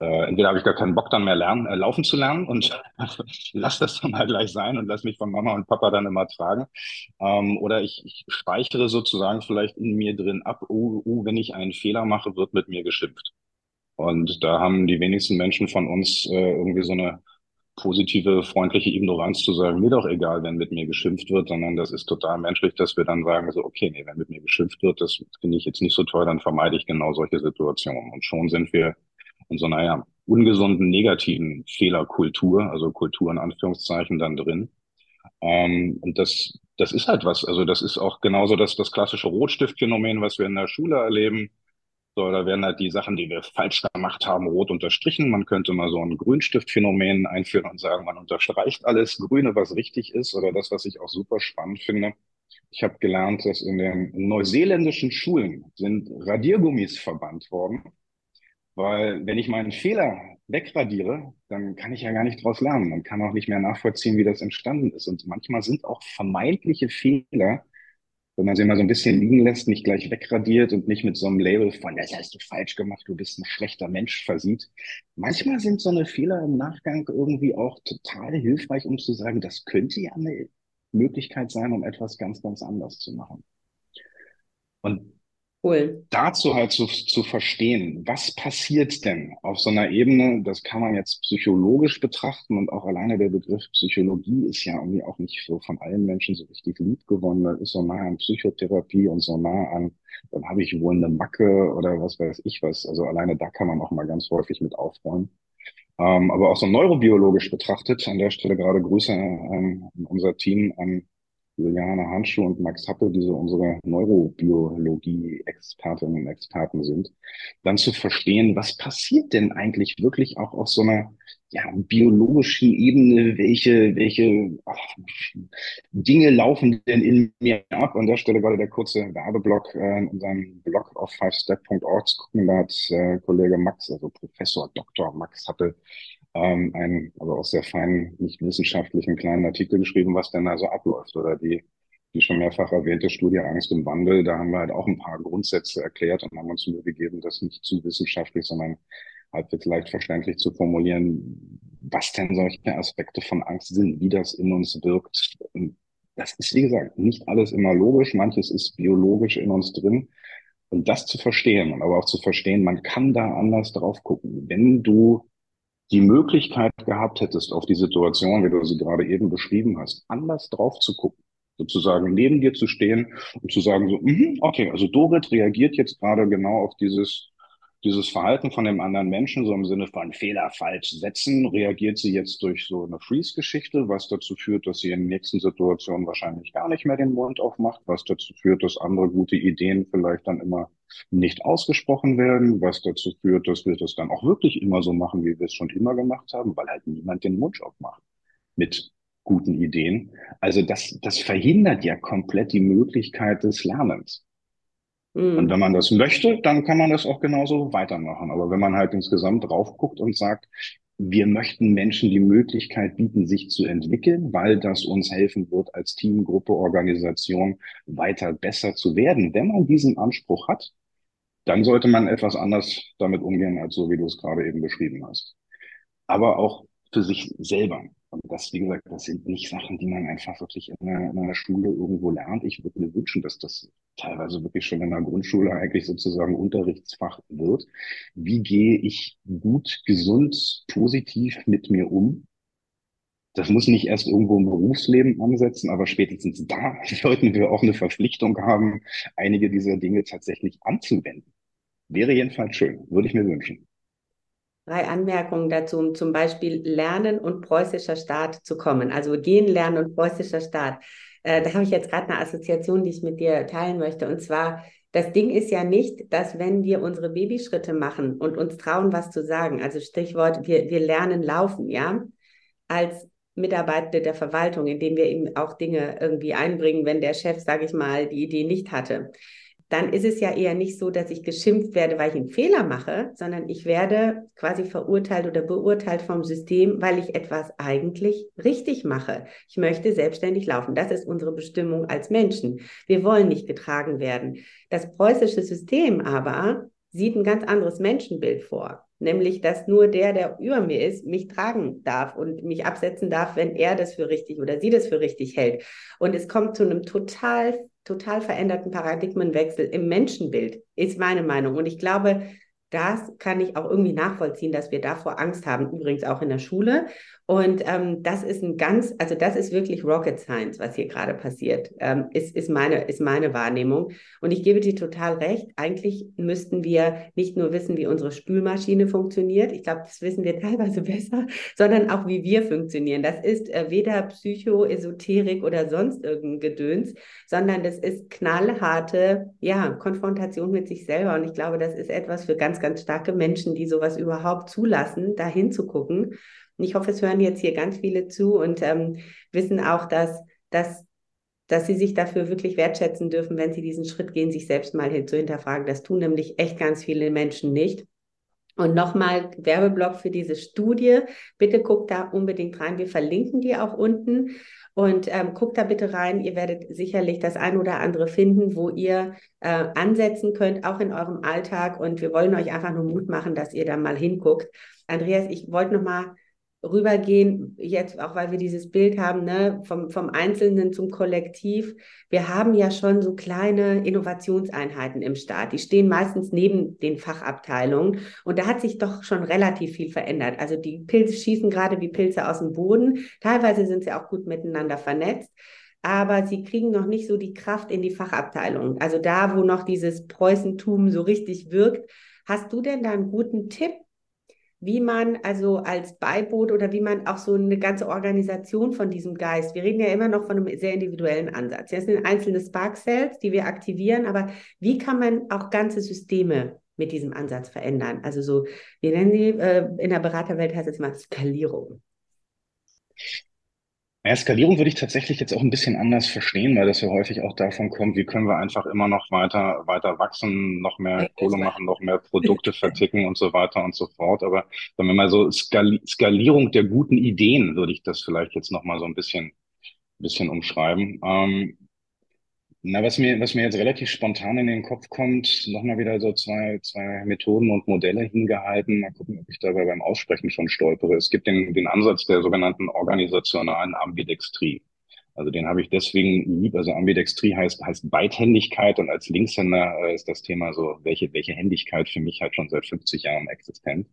äh, entweder habe ich gar keinen Bock dann mehr lernen, äh, laufen zu lernen und *laughs* lass das dann halt gleich sein und lass mich von Mama und Papa dann immer tragen. Ähm, oder ich, ich speichere sozusagen vielleicht in mir drin ab, oh, oh, wenn ich einen Fehler mache, wird mit mir geschimpft. Und da haben die wenigsten Menschen von uns äh, irgendwie so eine positive, freundliche Ignoranz zu sagen, mir doch egal, wenn mit mir geschimpft wird, sondern das ist total menschlich, dass wir dann sagen, so, okay, nee, wenn mit mir geschimpft wird, das finde ich jetzt nicht so toll, dann vermeide ich genau solche Situationen. Und schon sind wir in so einer ja, ungesunden, negativen Fehlerkultur, also Kultur in Anführungszeichen dann drin. Ähm, und das, das ist halt was. Also das ist auch genauso das, das klassische Rotstiftphänomen, was wir in der Schule erleben. So, da werden halt die Sachen, die wir falsch gemacht haben, rot unterstrichen. Man könnte mal so ein Grünstiftphänomen einführen und sagen, man unterstreicht alles Grüne, was richtig ist, oder das, was ich auch super spannend finde. Ich habe gelernt, dass in den neuseeländischen Schulen sind Radiergummis verbannt worden, weil wenn ich meinen Fehler wegradiere, dann kann ich ja gar nicht daraus lernen. Man kann auch nicht mehr nachvollziehen, wie das entstanden ist. Und manchmal sind auch vermeintliche Fehler, wenn man sie mal so ein bisschen liegen lässt, nicht gleich wegradiert und nicht mit so einem Label von, das hast du falsch gemacht, du bist ein schlechter Mensch versieht. Manchmal sind so eine Fehler im Nachgang irgendwie auch total hilfreich, um zu sagen, das könnte ja eine Möglichkeit sein, um etwas ganz, ganz anders zu machen. Und Cool. Dazu halt zu, zu verstehen, was passiert denn auf so einer Ebene, das kann man jetzt psychologisch betrachten und auch alleine der Begriff Psychologie ist ja irgendwie auch nicht so von allen Menschen so richtig lieb gewonnen. Das ist so nah an Psychotherapie und so nah an, dann habe ich wohl eine Macke oder was weiß ich was. Also alleine da kann man auch mal ganz häufig mit aufräumen. Ähm, aber auch so neurobiologisch betrachtet, an der Stelle gerade Grüße an unser Team, an Juliane Handschuh und Max Happe, die so unsere Neurobiologie-Expertinnen und Experten sind, dann zu verstehen, was passiert denn eigentlich wirklich auch auf so einer ja, biologischen Ebene, welche, welche ach, Dinge laufen denn in mir ab? An der Stelle gerade der kurze Werbeblock äh, in unserem Blog auf fivestep.org zu gucken. Da hat äh, Kollege Max, also Professor Dr. Max Happe, ähm, einen, aber auch sehr feinen, nicht wissenschaftlichen kleinen Artikel geschrieben, was denn da so abläuft. Oder die, die schon mehrfach erwähnte Studie Angst im Wandel, da haben wir halt auch ein paar Grundsätze erklärt und haben uns Mühe gegeben, das nicht zu wissenschaftlich, sondern halbwegs leicht verständlich zu formulieren, was denn solche Aspekte von Angst sind, wie das in uns wirkt. Und das ist, wie gesagt, nicht alles immer logisch, manches ist biologisch in uns drin. Und das zu verstehen und aber auch zu verstehen, man kann da anders drauf gucken. Wenn du die Möglichkeit gehabt hättest, auf die Situation, wie du sie gerade eben beschrieben hast, anders drauf zu gucken, sozusagen neben dir zu stehen und zu sagen so, mm, okay, also Dorit reagiert jetzt gerade genau auf dieses dieses Verhalten von dem anderen Menschen, so im Sinne von Fehler falsch setzen, reagiert sie jetzt durch so eine Freeze-Geschichte, was dazu führt, dass sie in nächsten Situationen wahrscheinlich gar nicht mehr den Mund aufmacht, was dazu führt, dass andere gute Ideen vielleicht dann immer nicht ausgesprochen werden, was dazu führt, dass wir das dann auch wirklich immer so machen, wie wir es schon immer gemacht haben, weil halt niemand den Mund aufmacht mit guten Ideen. Also das, das verhindert ja komplett die Möglichkeit des Lernens. Mhm. Und wenn man das möchte, dann kann man das auch genauso weitermachen. Aber wenn man halt insgesamt drauf guckt und sagt, wir möchten Menschen die Möglichkeit bieten, sich zu entwickeln, weil das uns helfen wird, als Team, Gruppe, Organisation weiter besser zu werden. Wenn man diesen Anspruch hat, dann sollte man etwas anders damit umgehen, als so wie du es gerade eben beschrieben hast. Aber auch für sich selber. Und das, wie gesagt, das sind nicht Sachen, die man einfach wirklich in einer, in einer Schule irgendwo lernt. Ich würde mir wünschen, dass das teilweise wirklich schon in der Grundschule eigentlich sozusagen Unterrichtsfach wird. Wie gehe ich gut, gesund, positiv mit mir um? Das muss nicht erst irgendwo im Berufsleben ansetzen, aber spätestens da *laughs* sollten wir auch eine Verpflichtung haben, einige dieser Dinge tatsächlich anzuwenden. Wäre jedenfalls schön, würde ich mir wünschen drei Anmerkungen dazu, um zum Beispiel Lernen und preußischer Staat zu kommen. Also gehen, lernen und preußischer Staat. Äh, da habe ich jetzt gerade eine Assoziation, die ich mit dir teilen möchte. Und zwar, das Ding ist ja nicht, dass wenn wir unsere Babyschritte machen und uns trauen, was zu sagen, also Stichwort, wir, wir lernen laufen, ja, als Mitarbeitende der Verwaltung, indem wir eben auch Dinge irgendwie einbringen, wenn der Chef, sage ich mal, die Idee nicht hatte dann ist es ja eher nicht so, dass ich geschimpft werde, weil ich einen Fehler mache, sondern ich werde quasi verurteilt oder beurteilt vom System, weil ich etwas eigentlich richtig mache. Ich möchte selbstständig laufen. Das ist unsere Bestimmung als Menschen. Wir wollen nicht getragen werden. Das preußische System aber sieht ein ganz anderes Menschenbild vor. Nämlich, dass nur der, der über mir ist, mich tragen darf und mich absetzen darf, wenn er das für richtig oder sie das für richtig hält. Und es kommt zu einem total total veränderten Paradigmenwechsel im Menschenbild, ist meine Meinung. Und ich glaube, das kann ich auch irgendwie nachvollziehen, dass wir davor Angst haben, übrigens auch in der Schule. Und ähm, das ist ein ganz, also das ist wirklich Rocket Science, was hier gerade passiert, ähm, ist, ist, meine, ist meine Wahrnehmung. Und ich gebe dir total recht, eigentlich müssten wir nicht nur wissen, wie unsere Spülmaschine funktioniert, ich glaube, das wissen wir *laughs* teilweise besser, sondern auch, wie wir funktionieren. Das ist äh, weder Psycho, Esoterik oder sonst irgendein Gedöns, sondern das ist knallharte, ja, Konfrontation mit sich selber. Und ich glaube, das ist etwas für ganz, ganz starke Menschen, die sowas überhaupt zulassen, da hinzugucken ich hoffe, es hören jetzt hier ganz viele zu und ähm, wissen auch, dass, dass, dass sie sich dafür wirklich wertschätzen dürfen, wenn sie diesen Schritt gehen, sich selbst mal hin zu hinterfragen. Das tun nämlich echt ganz viele Menschen nicht. Und nochmal Werbeblock für diese Studie. Bitte guckt da unbedingt rein. Wir verlinken die auch unten. Und ähm, guckt da bitte rein. Ihr werdet sicherlich das ein oder andere finden, wo ihr äh, ansetzen könnt, auch in eurem Alltag. Und wir wollen euch einfach nur Mut machen, dass ihr da mal hinguckt. Andreas, ich wollte nochmal rübergehen, jetzt auch weil wir dieses Bild haben, ne, vom, vom Einzelnen zum Kollektiv. Wir haben ja schon so kleine Innovationseinheiten im Staat. Die stehen meistens neben den Fachabteilungen. Und da hat sich doch schon relativ viel verändert. Also die Pilze schießen gerade wie Pilze aus dem Boden. Teilweise sind sie auch gut miteinander vernetzt. Aber sie kriegen noch nicht so die Kraft in die Fachabteilung. Also da, wo noch dieses Preußentum so richtig wirkt. Hast du denn da einen guten Tipp, wie man also als Beiboot oder wie man auch so eine ganze Organisation von diesem Geist, wir reden ja immer noch von einem sehr individuellen Ansatz. Das sind einzelne Spark Cells, die wir aktivieren, aber wie kann man auch ganze Systeme mit diesem Ansatz verändern? Also so, wir nennen die, äh, in der Beraterwelt heißt es mal Skalierung. Eskalierung würde ich tatsächlich jetzt auch ein bisschen anders verstehen, weil das ja häufig auch davon kommt, wie können wir einfach immer noch weiter, weiter wachsen, noch mehr Kohle machen, noch mehr Produkte verticken und so weiter und so fort. Aber wenn wir mal so Skali Skalierung der guten Ideen, würde ich das vielleicht jetzt noch mal so ein bisschen, bisschen umschreiben. Ähm, na, was mir, was mir jetzt relativ spontan in den Kopf kommt, nochmal wieder so zwei, zwei Methoden und Modelle hingehalten. Mal gucken, ob ich dabei beim Aussprechen schon stolpere. Es gibt den, den Ansatz der sogenannten organisationalen Ambidextrie. Also den habe ich deswegen lieb. Also Ambidextrie heißt, heißt Beidhändigkeit und als Linkshänder äh, ist das Thema so, welche, welche Händigkeit für mich halt schon seit 50 Jahren existent.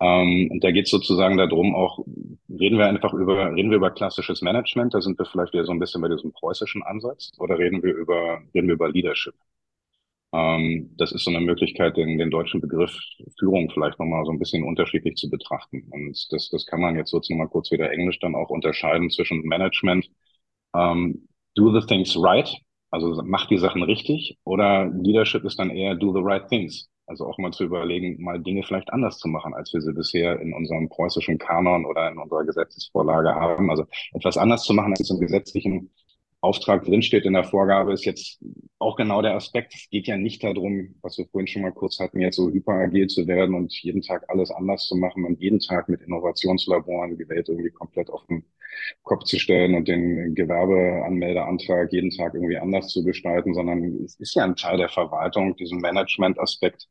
Ähm, und da geht es sozusagen darum, auch reden wir einfach über, reden wir über klassisches Management, da sind wir vielleicht wieder so ein bisschen bei diesem preußischen Ansatz, oder reden wir über, reden wir über Leadership? Ähm, das ist so eine Möglichkeit, den, den deutschen Begriff Führung vielleicht nochmal so ein bisschen unterschiedlich zu betrachten. Und das, das kann man jetzt sozusagen mal kurz wieder Englisch dann auch unterscheiden zwischen Management, ähm, do the things right Also mach die Sachen richtig oder Leadership ist dann eher do the right things. Also auch mal zu überlegen, mal Dinge vielleicht anders zu machen, als wir sie bisher in unserem preußischen Kanon oder in unserer Gesetzesvorlage haben. Also etwas anders zu machen, als im gesetzlichen Auftrag drinsteht in der Vorgabe, ist jetzt auch genau der Aspekt. Es geht ja nicht darum, was wir vorhin schon mal kurz hatten, jetzt so hyperagil zu werden und jeden Tag alles anders zu machen und jeden Tag mit Innovationslaboren die Welt irgendwie komplett auf den Kopf zu stellen und den Gewerbeanmeldeantrag jeden Tag irgendwie anders zu gestalten, sondern es ist ja ein Teil der Verwaltung, diesen Management-Aspekt,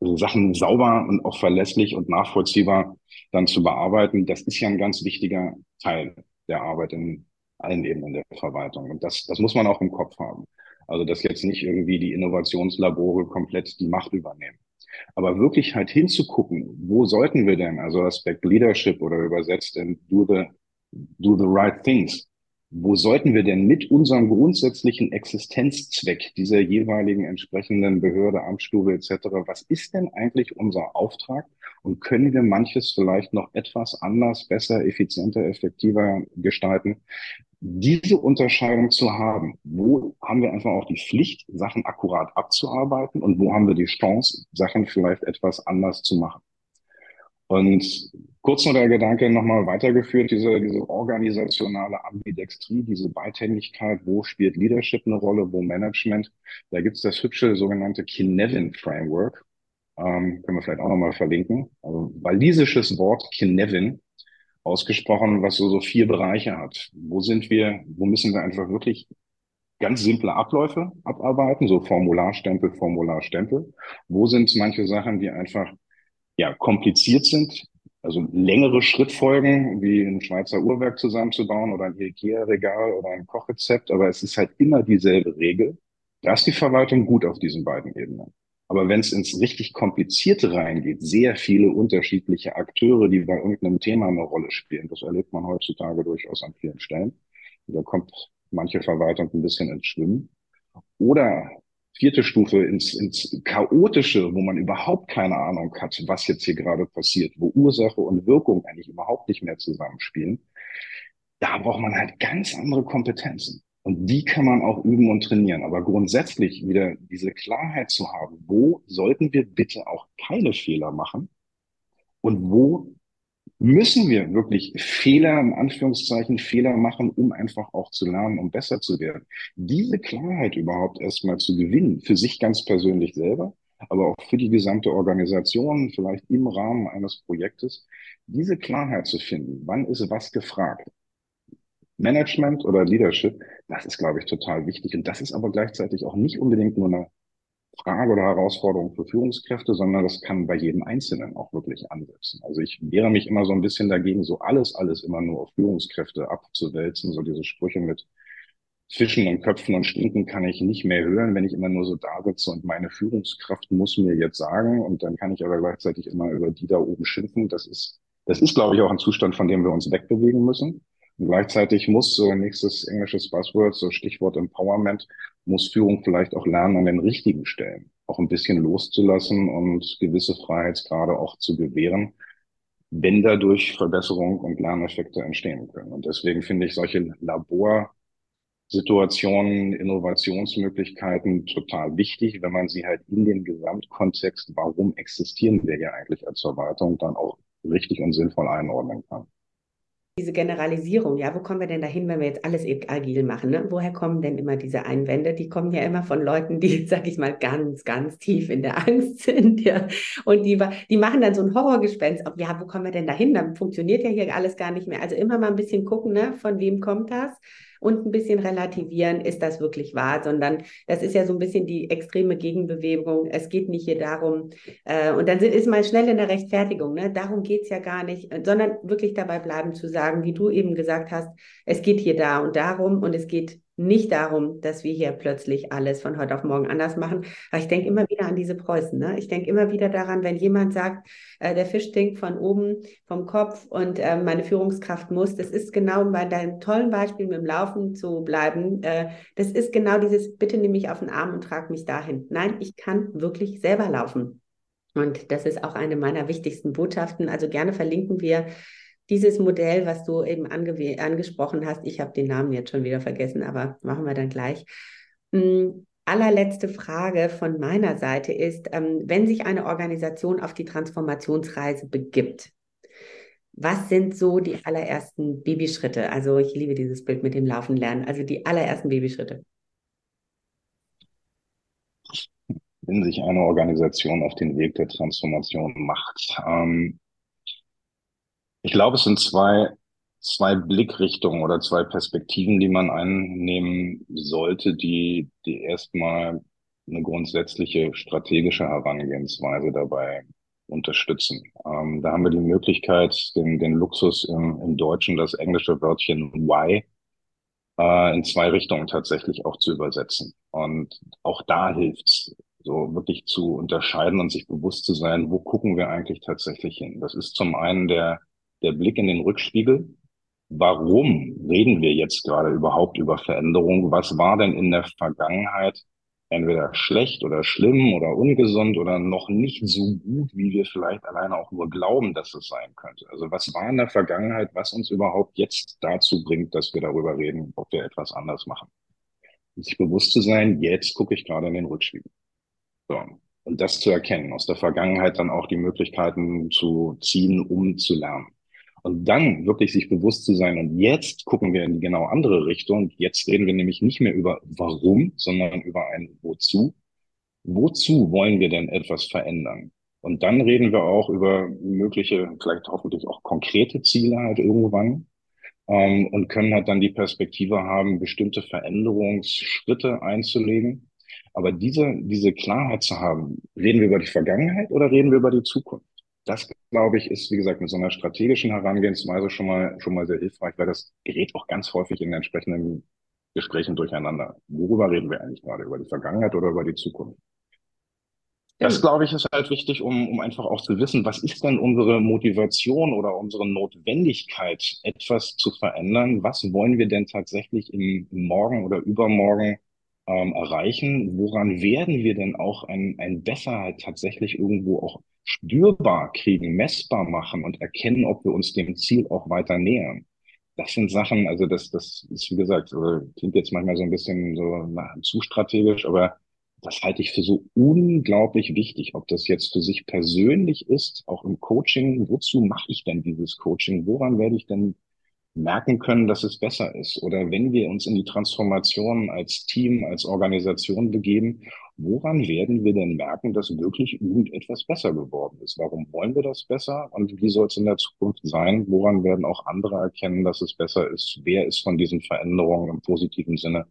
Sachen sauber und auch verlässlich und nachvollziehbar dann zu bearbeiten. Das ist ja ein ganz wichtiger Teil der Arbeit in allen Ebenen der Verwaltung. Und das, das muss man auch im Kopf haben. Also, dass jetzt nicht irgendwie die Innovationslabore komplett die Macht übernehmen. Aber wirklich halt hinzugucken, wo sollten wir denn, also Aspekt Leadership oder übersetzt in do the, do the right things. Wo sollten wir denn mit unserem grundsätzlichen Existenzzweck dieser jeweiligen entsprechenden Behörde, Amtsstube etc., was ist denn eigentlich unser Auftrag und können wir manches vielleicht noch etwas anders, besser, effizienter, effektiver gestalten, diese Unterscheidung zu haben, wo haben wir einfach auch die Pflicht, Sachen akkurat abzuarbeiten und wo haben wir die Chance, Sachen vielleicht etwas anders zu machen. Und kurz noch der Gedanke nochmal weitergeführt, diese, diese organisationale Ambidextrie, diese Beidhändigkeit, wo spielt Leadership eine Rolle, wo Management. Da gibt es das hübsche sogenannte Kinevin Framework, ähm, können wir vielleicht auch nochmal verlinken. Also walisisches Wort Kinevin ausgesprochen, was so, so vier Bereiche hat. Wo sind wir, wo müssen wir einfach wirklich ganz simple Abläufe abarbeiten, so Formularstempel, Formularstempel. Wo sind manche Sachen, die einfach ja kompliziert sind, also längere Schrittfolgen, wie ein Schweizer Uhrwerk zusammenzubauen oder ein Ikea-Regal oder ein Kochrezept, aber es ist halt immer dieselbe Regel. Da ist die Verwaltung gut auf diesen beiden Ebenen. Aber wenn es ins richtig Komplizierte reingeht, sehr viele unterschiedliche Akteure, die bei irgendeinem Thema eine Rolle spielen, das erlebt man heutzutage durchaus an vielen Stellen. Da kommt manche Verwaltung ein bisschen ins Schwimmen. Oder vierte Stufe ins, ins Chaotische, wo man überhaupt keine Ahnung hat, was jetzt hier gerade passiert, wo Ursache und Wirkung eigentlich überhaupt nicht mehr zusammenspielen. Da braucht man halt ganz andere Kompetenzen. Und die kann man auch üben und trainieren. Aber grundsätzlich wieder diese Klarheit zu haben, wo sollten wir bitte auch keine Fehler machen und wo müssen wir wirklich Fehler, in Anführungszeichen Fehler machen, um einfach auch zu lernen, um besser zu werden. Diese Klarheit überhaupt erstmal zu gewinnen, für sich ganz persönlich selber, aber auch für die gesamte Organisation, vielleicht im Rahmen eines Projektes, diese Klarheit zu finden, wann ist was gefragt, Management oder Leadership, das ist, glaube ich, total wichtig. Und das ist aber gleichzeitig auch nicht unbedingt nur eine Frage oder Herausforderung für Führungskräfte, sondern das kann bei jedem Einzelnen auch wirklich ansetzen. Also ich wehre mich immer so ein bisschen dagegen, so alles, alles immer nur auf Führungskräfte abzuwälzen, so diese Sprüche mit Fischen und Köpfen und Stinken kann ich nicht mehr hören, wenn ich immer nur so da sitze und meine Führungskraft muss mir jetzt sagen und dann kann ich aber gleichzeitig immer über die da oben schimpfen. Das ist, das ist, glaube ich, auch ein Zustand, von dem wir uns wegbewegen müssen. Gleichzeitig muss, so nächstes englisches Buzzword, so Stichwort Empowerment, muss Führung vielleicht auch lernen, an den richtigen Stellen auch ein bisschen loszulassen und gewisse Freiheitsgrade auch zu gewähren, wenn dadurch Verbesserung und Lerneffekte entstehen können. Und deswegen finde ich solche Laborsituationen, Innovationsmöglichkeiten total wichtig, wenn man sie halt in den Gesamtkontext, warum existieren wir hier eigentlich als Verwaltung, dann auch richtig und sinnvoll einordnen kann diese Generalisierung, ja, wo kommen wir denn dahin, wenn wir jetzt alles agil machen? Ne? Woher kommen denn immer diese Einwände? Die kommen ja immer von Leuten, die, *laughs* sag ich mal, ganz, ganz tief in der Angst *laughs* sind, ja. Und die, die machen dann so ein Horrorgespenst. Ja, wo kommen wir denn dahin? Dann funktioniert ja hier alles gar nicht mehr. Also immer mal ein bisschen gucken, ne? von wem kommt das? Und ein bisschen relativieren, ist das wirklich wahr, sondern das ist ja so ein bisschen die extreme Gegenbewegung. Es geht nicht hier darum, äh, und dann ist man schnell in der Rechtfertigung, ne? darum geht es ja gar nicht, sondern wirklich dabei bleiben zu sagen, wie du eben gesagt hast, es geht hier da und darum und es geht nicht darum, dass wir hier plötzlich alles von heute auf morgen anders machen. Aber ich denke immer wieder an diese Preußen. Ne? Ich denke immer wieder daran, wenn jemand sagt, äh, der Fisch stinkt von oben, vom Kopf und äh, meine Führungskraft muss. Das ist genau bei deinem tollen Beispiel mit dem Laufen zu bleiben. Äh, das ist genau dieses, bitte nimm mich auf den Arm und trag mich dahin. Nein, ich kann wirklich selber laufen. Und das ist auch eine meiner wichtigsten Botschaften. Also gerne verlinken wir dieses Modell, was du eben angesprochen hast, ich habe den Namen jetzt schon wieder vergessen, aber machen wir dann gleich. Mm, allerletzte Frage von meiner Seite ist, ähm, wenn sich eine Organisation auf die Transformationsreise begibt, was sind so die allerersten Babyschritte? Also ich liebe dieses Bild mit dem Laufen lernen, also die allerersten Babyschritte. Wenn sich eine Organisation auf den Weg der Transformation macht. Ähm, ich glaube, es sind zwei zwei Blickrichtungen oder zwei Perspektiven, die man einnehmen sollte, die, die erstmal eine grundsätzliche strategische Herangehensweise dabei unterstützen. Ähm, da haben wir die Möglichkeit, den, den Luxus im, im Deutschen, das englische Wörtchen why, äh, in zwei Richtungen tatsächlich auch zu übersetzen. Und auch da hilft's, so wirklich zu unterscheiden und sich bewusst zu sein, wo gucken wir eigentlich tatsächlich hin. Das ist zum einen der, der Blick in den Rückspiegel, warum reden wir jetzt gerade überhaupt über Veränderung? Was war denn in der Vergangenheit entweder schlecht oder schlimm oder ungesund oder noch nicht so gut, wie wir vielleicht alleine auch nur glauben, dass es sein könnte? Also was war in der Vergangenheit, was uns überhaupt jetzt dazu bringt, dass wir darüber reden, ob wir etwas anders machen? Und sich bewusst zu sein, jetzt gucke ich gerade in den Rückspiegel. So. Und das zu erkennen, aus der Vergangenheit dann auch die Möglichkeiten zu ziehen, um zu lernen. Und dann wirklich sich bewusst zu sein, und jetzt gucken wir in die genau andere Richtung. Jetzt reden wir nämlich nicht mehr über warum, sondern über ein wozu. Wozu wollen wir denn etwas verändern? Und dann reden wir auch über mögliche, vielleicht hoffentlich auch konkrete Ziele halt irgendwann ähm, und können halt dann die Perspektive haben, bestimmte Veränderungsschritte einzulegen. Aber diese, diese Klarheit zu haben, reden wir über die Vergangenheit oder reden wir über die Zukunft? Das, glaube ich, ist, wie gesagt, mit so einer strategischen Herangehensweise schon mal, schon mal sehr hilfreich, weil das gerät auch ganz häufig in entsprechenden Gesprächen durcheinander. Worüber reden wir eigentlich gerade? Über die Vergangenheit oder über die Zukunft? Das, glaube ich, ist halt wichtig, um, um einfach auch zu wissen, was ist denn unsere Motivation oder unsere Notwendigkeit, etwas zu verändern? Was wollen wir denn tatsächlich im, im Morgen oder übermorgen ähm, erreichen? Woran werden wir denn auch ein, ein besser halt tatsächlich irgendwo auch spürbar kriegen, messbar machen und erkennen, ob wir uns dem Ziel auch weiter nähern. Das sind Sachen, also das, das ist wie gesagt, klingt jetzt manchmal so ein bisschen so na, zu strategisch, aber das halte ich für so unglaublich wichtig, ob das jetzt für sich persönlich ist, auch im Coaching. Wozu mache ich denn dieses Coaching? Woran werde ich denn merken können, dass es besser ist? Oder wenn wir uns in die Transformation als Team, als Organisation begeben woran werden wir denn merken, dass wirklich irgendetwas besser geworden ist? Warum wollen wir das besser? Und wie soll es in der Zukunft sein? Woran werden auch andere erkennen, dass es besser ist? Wer ist von diesen Veränderungen im positiven Sinne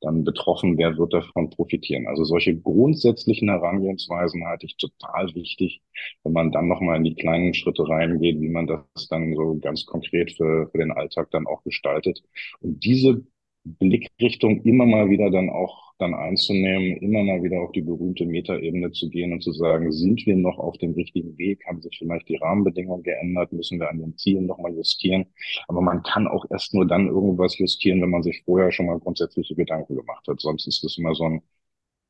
dann betroffen? Wer wird davon profitieren? Also solche grundsätzlichen Herangehensweisen halte ich total wichtig, wenn man dann nochmal in die kleinen Schritte reingeht, wie man das dann so ganz konkret für, für den Alltag dann auch gestaltet. Und diese Blickrichtung immer mal wieder dann auch dann einzunehmen, immer mal wieder auf die berühmte Metaebene zu gehen und zu sagen, sind wir noch auf dem richtigen Weg? Haben sich vielleicht die Rahmenbedingungen geändert? Müssen wir an den Zielen nochmal justieren? Aber man kann auch erst nur dann irgendwas justieren, wenn man sich vorher schon mal grundsätzliche Gedanken gemacht hat. Sonst ist das immer so ein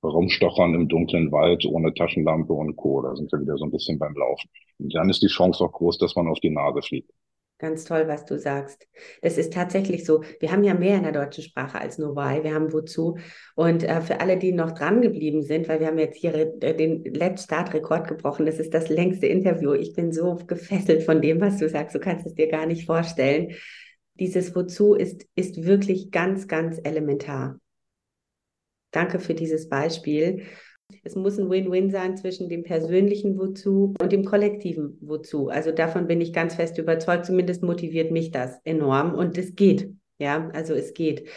Rumstochern im dunklen Wald ohne Taschenlampe und Co. Da sind wir wieder so ein bisschen beim Laufen. Und dann ist die Chance auch groß, dass man auf die Nase fliegt. Ganz toll, was du sagst. Das ist tatsächlich so. Wir haben ja mehr in der deutschen Sprache als nur why. Wir haben wozu. Und äh, für alle, die noch dran geblieben sind, weil wir haben jetzt hier äh, den Let's Start Rekord gebrochen. Das ist das längste Interview. Ich bin so gefesselt von dem, was du sagst. Du kannst es dir gar nicht vorstellen. Dieses Wozu ist, ist wirklich ganz, ganz elementar. Danke für dieses Beispiel. Es muss ein Win-Win sein zwischen dem persönlichen Wozu und dem kollektiven Wozu. Also davon bin ich ganz fest überzeugt. Zumindest motiviert mich das enorm und es geht. Ja, also es geht.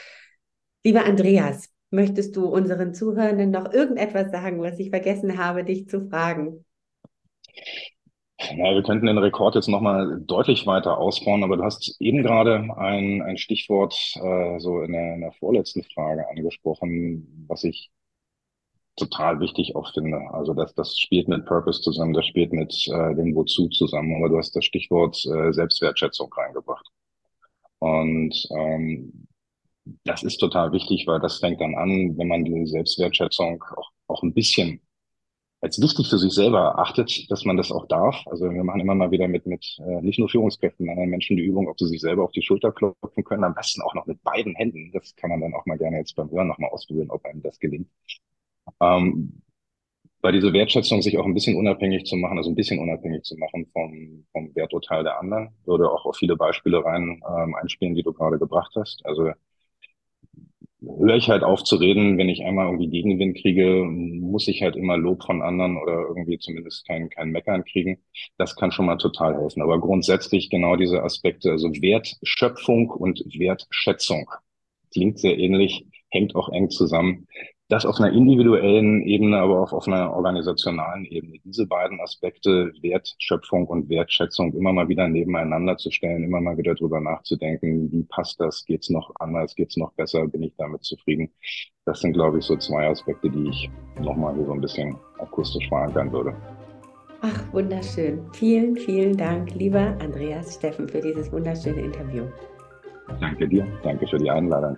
Lieber Andreas, möchtest du unseren Zuhörenden noch irgendetwas sagen, was ich vergessen habe, dich zu fragen? Ja, wir könnten den Rekord jetzt nochmal deutlich weiter ausbauen, aber du hast eben gerade ein, ein Stichwort äh, so in der, in der vorletzten Frage angesprochen, was ich total wichtig auch finde. Also das, das spielt mit Purpose zusammen, das spielt mit äh, dem Wozu zusammen. Aber du hast das Stichwort äh, Selbstwertschätzung reingebracht. Und ähm, das ist total wichtig, weil das fängt dann an, wenn man die Selbstwertschätzung auch, auch ein bisschen als wichtig für sich selber erachtet, dass man das auch darf. Also wir machen immer mal wieder mit, mit äh, nicht nur Führungskräften, anderen Menschen die Übung, ob sie sich selber auf die Schulter klopfen können, am besten auch noch mit beiden Händen. Das kann man dann auch mal gerne jetzt beim Hören nochmal ausprobieren, ob einem das gelingt. Ähm, weil diese Wertschätzung sich auch ein bisschen unabhängig zu machen, also ein bisschen unabhängig zu machen vom, vom Werturteil der anderen, würde auch auf viele Beispiele rein ähm, einspielen, die du gerade gebracht hast. Also höre ich halt auf zu reden, wenn ich einmal irgendwie Gegenwind kriege, muss ich halt immer Lob von anderen oder irgendwie zumindest kein, kein Meckern kriegen. Das kann schon mal total helfen. Aber grundsätzlich genau diese Aspekte, also Wertschöpfung und Wertschätzung, klingt sehr ähnlich, hängt auch eng zusammen das auf einer individuellen Ebene, aber auch auf einer organisationalen Ebene. Diese beiden Aspekte, Wertschöpfung und Wertschätzung, immer mal wieder nebeneinander zu stellen, immer mal wieder drüber nachzudenken, wie passt das, geht's noch anders, geht's noch besser, bin ich damit zufrieden. Das sind, glaube ich, so zwei Aspekte, die ich nochmal so ein bisschen akustisch verankern würde. Ach, wunderschön. Vielen, vielen Dank, lieber Andreas Steffen, für dieses wunderschöne Interview. Danke dir. Danke für die Einladung.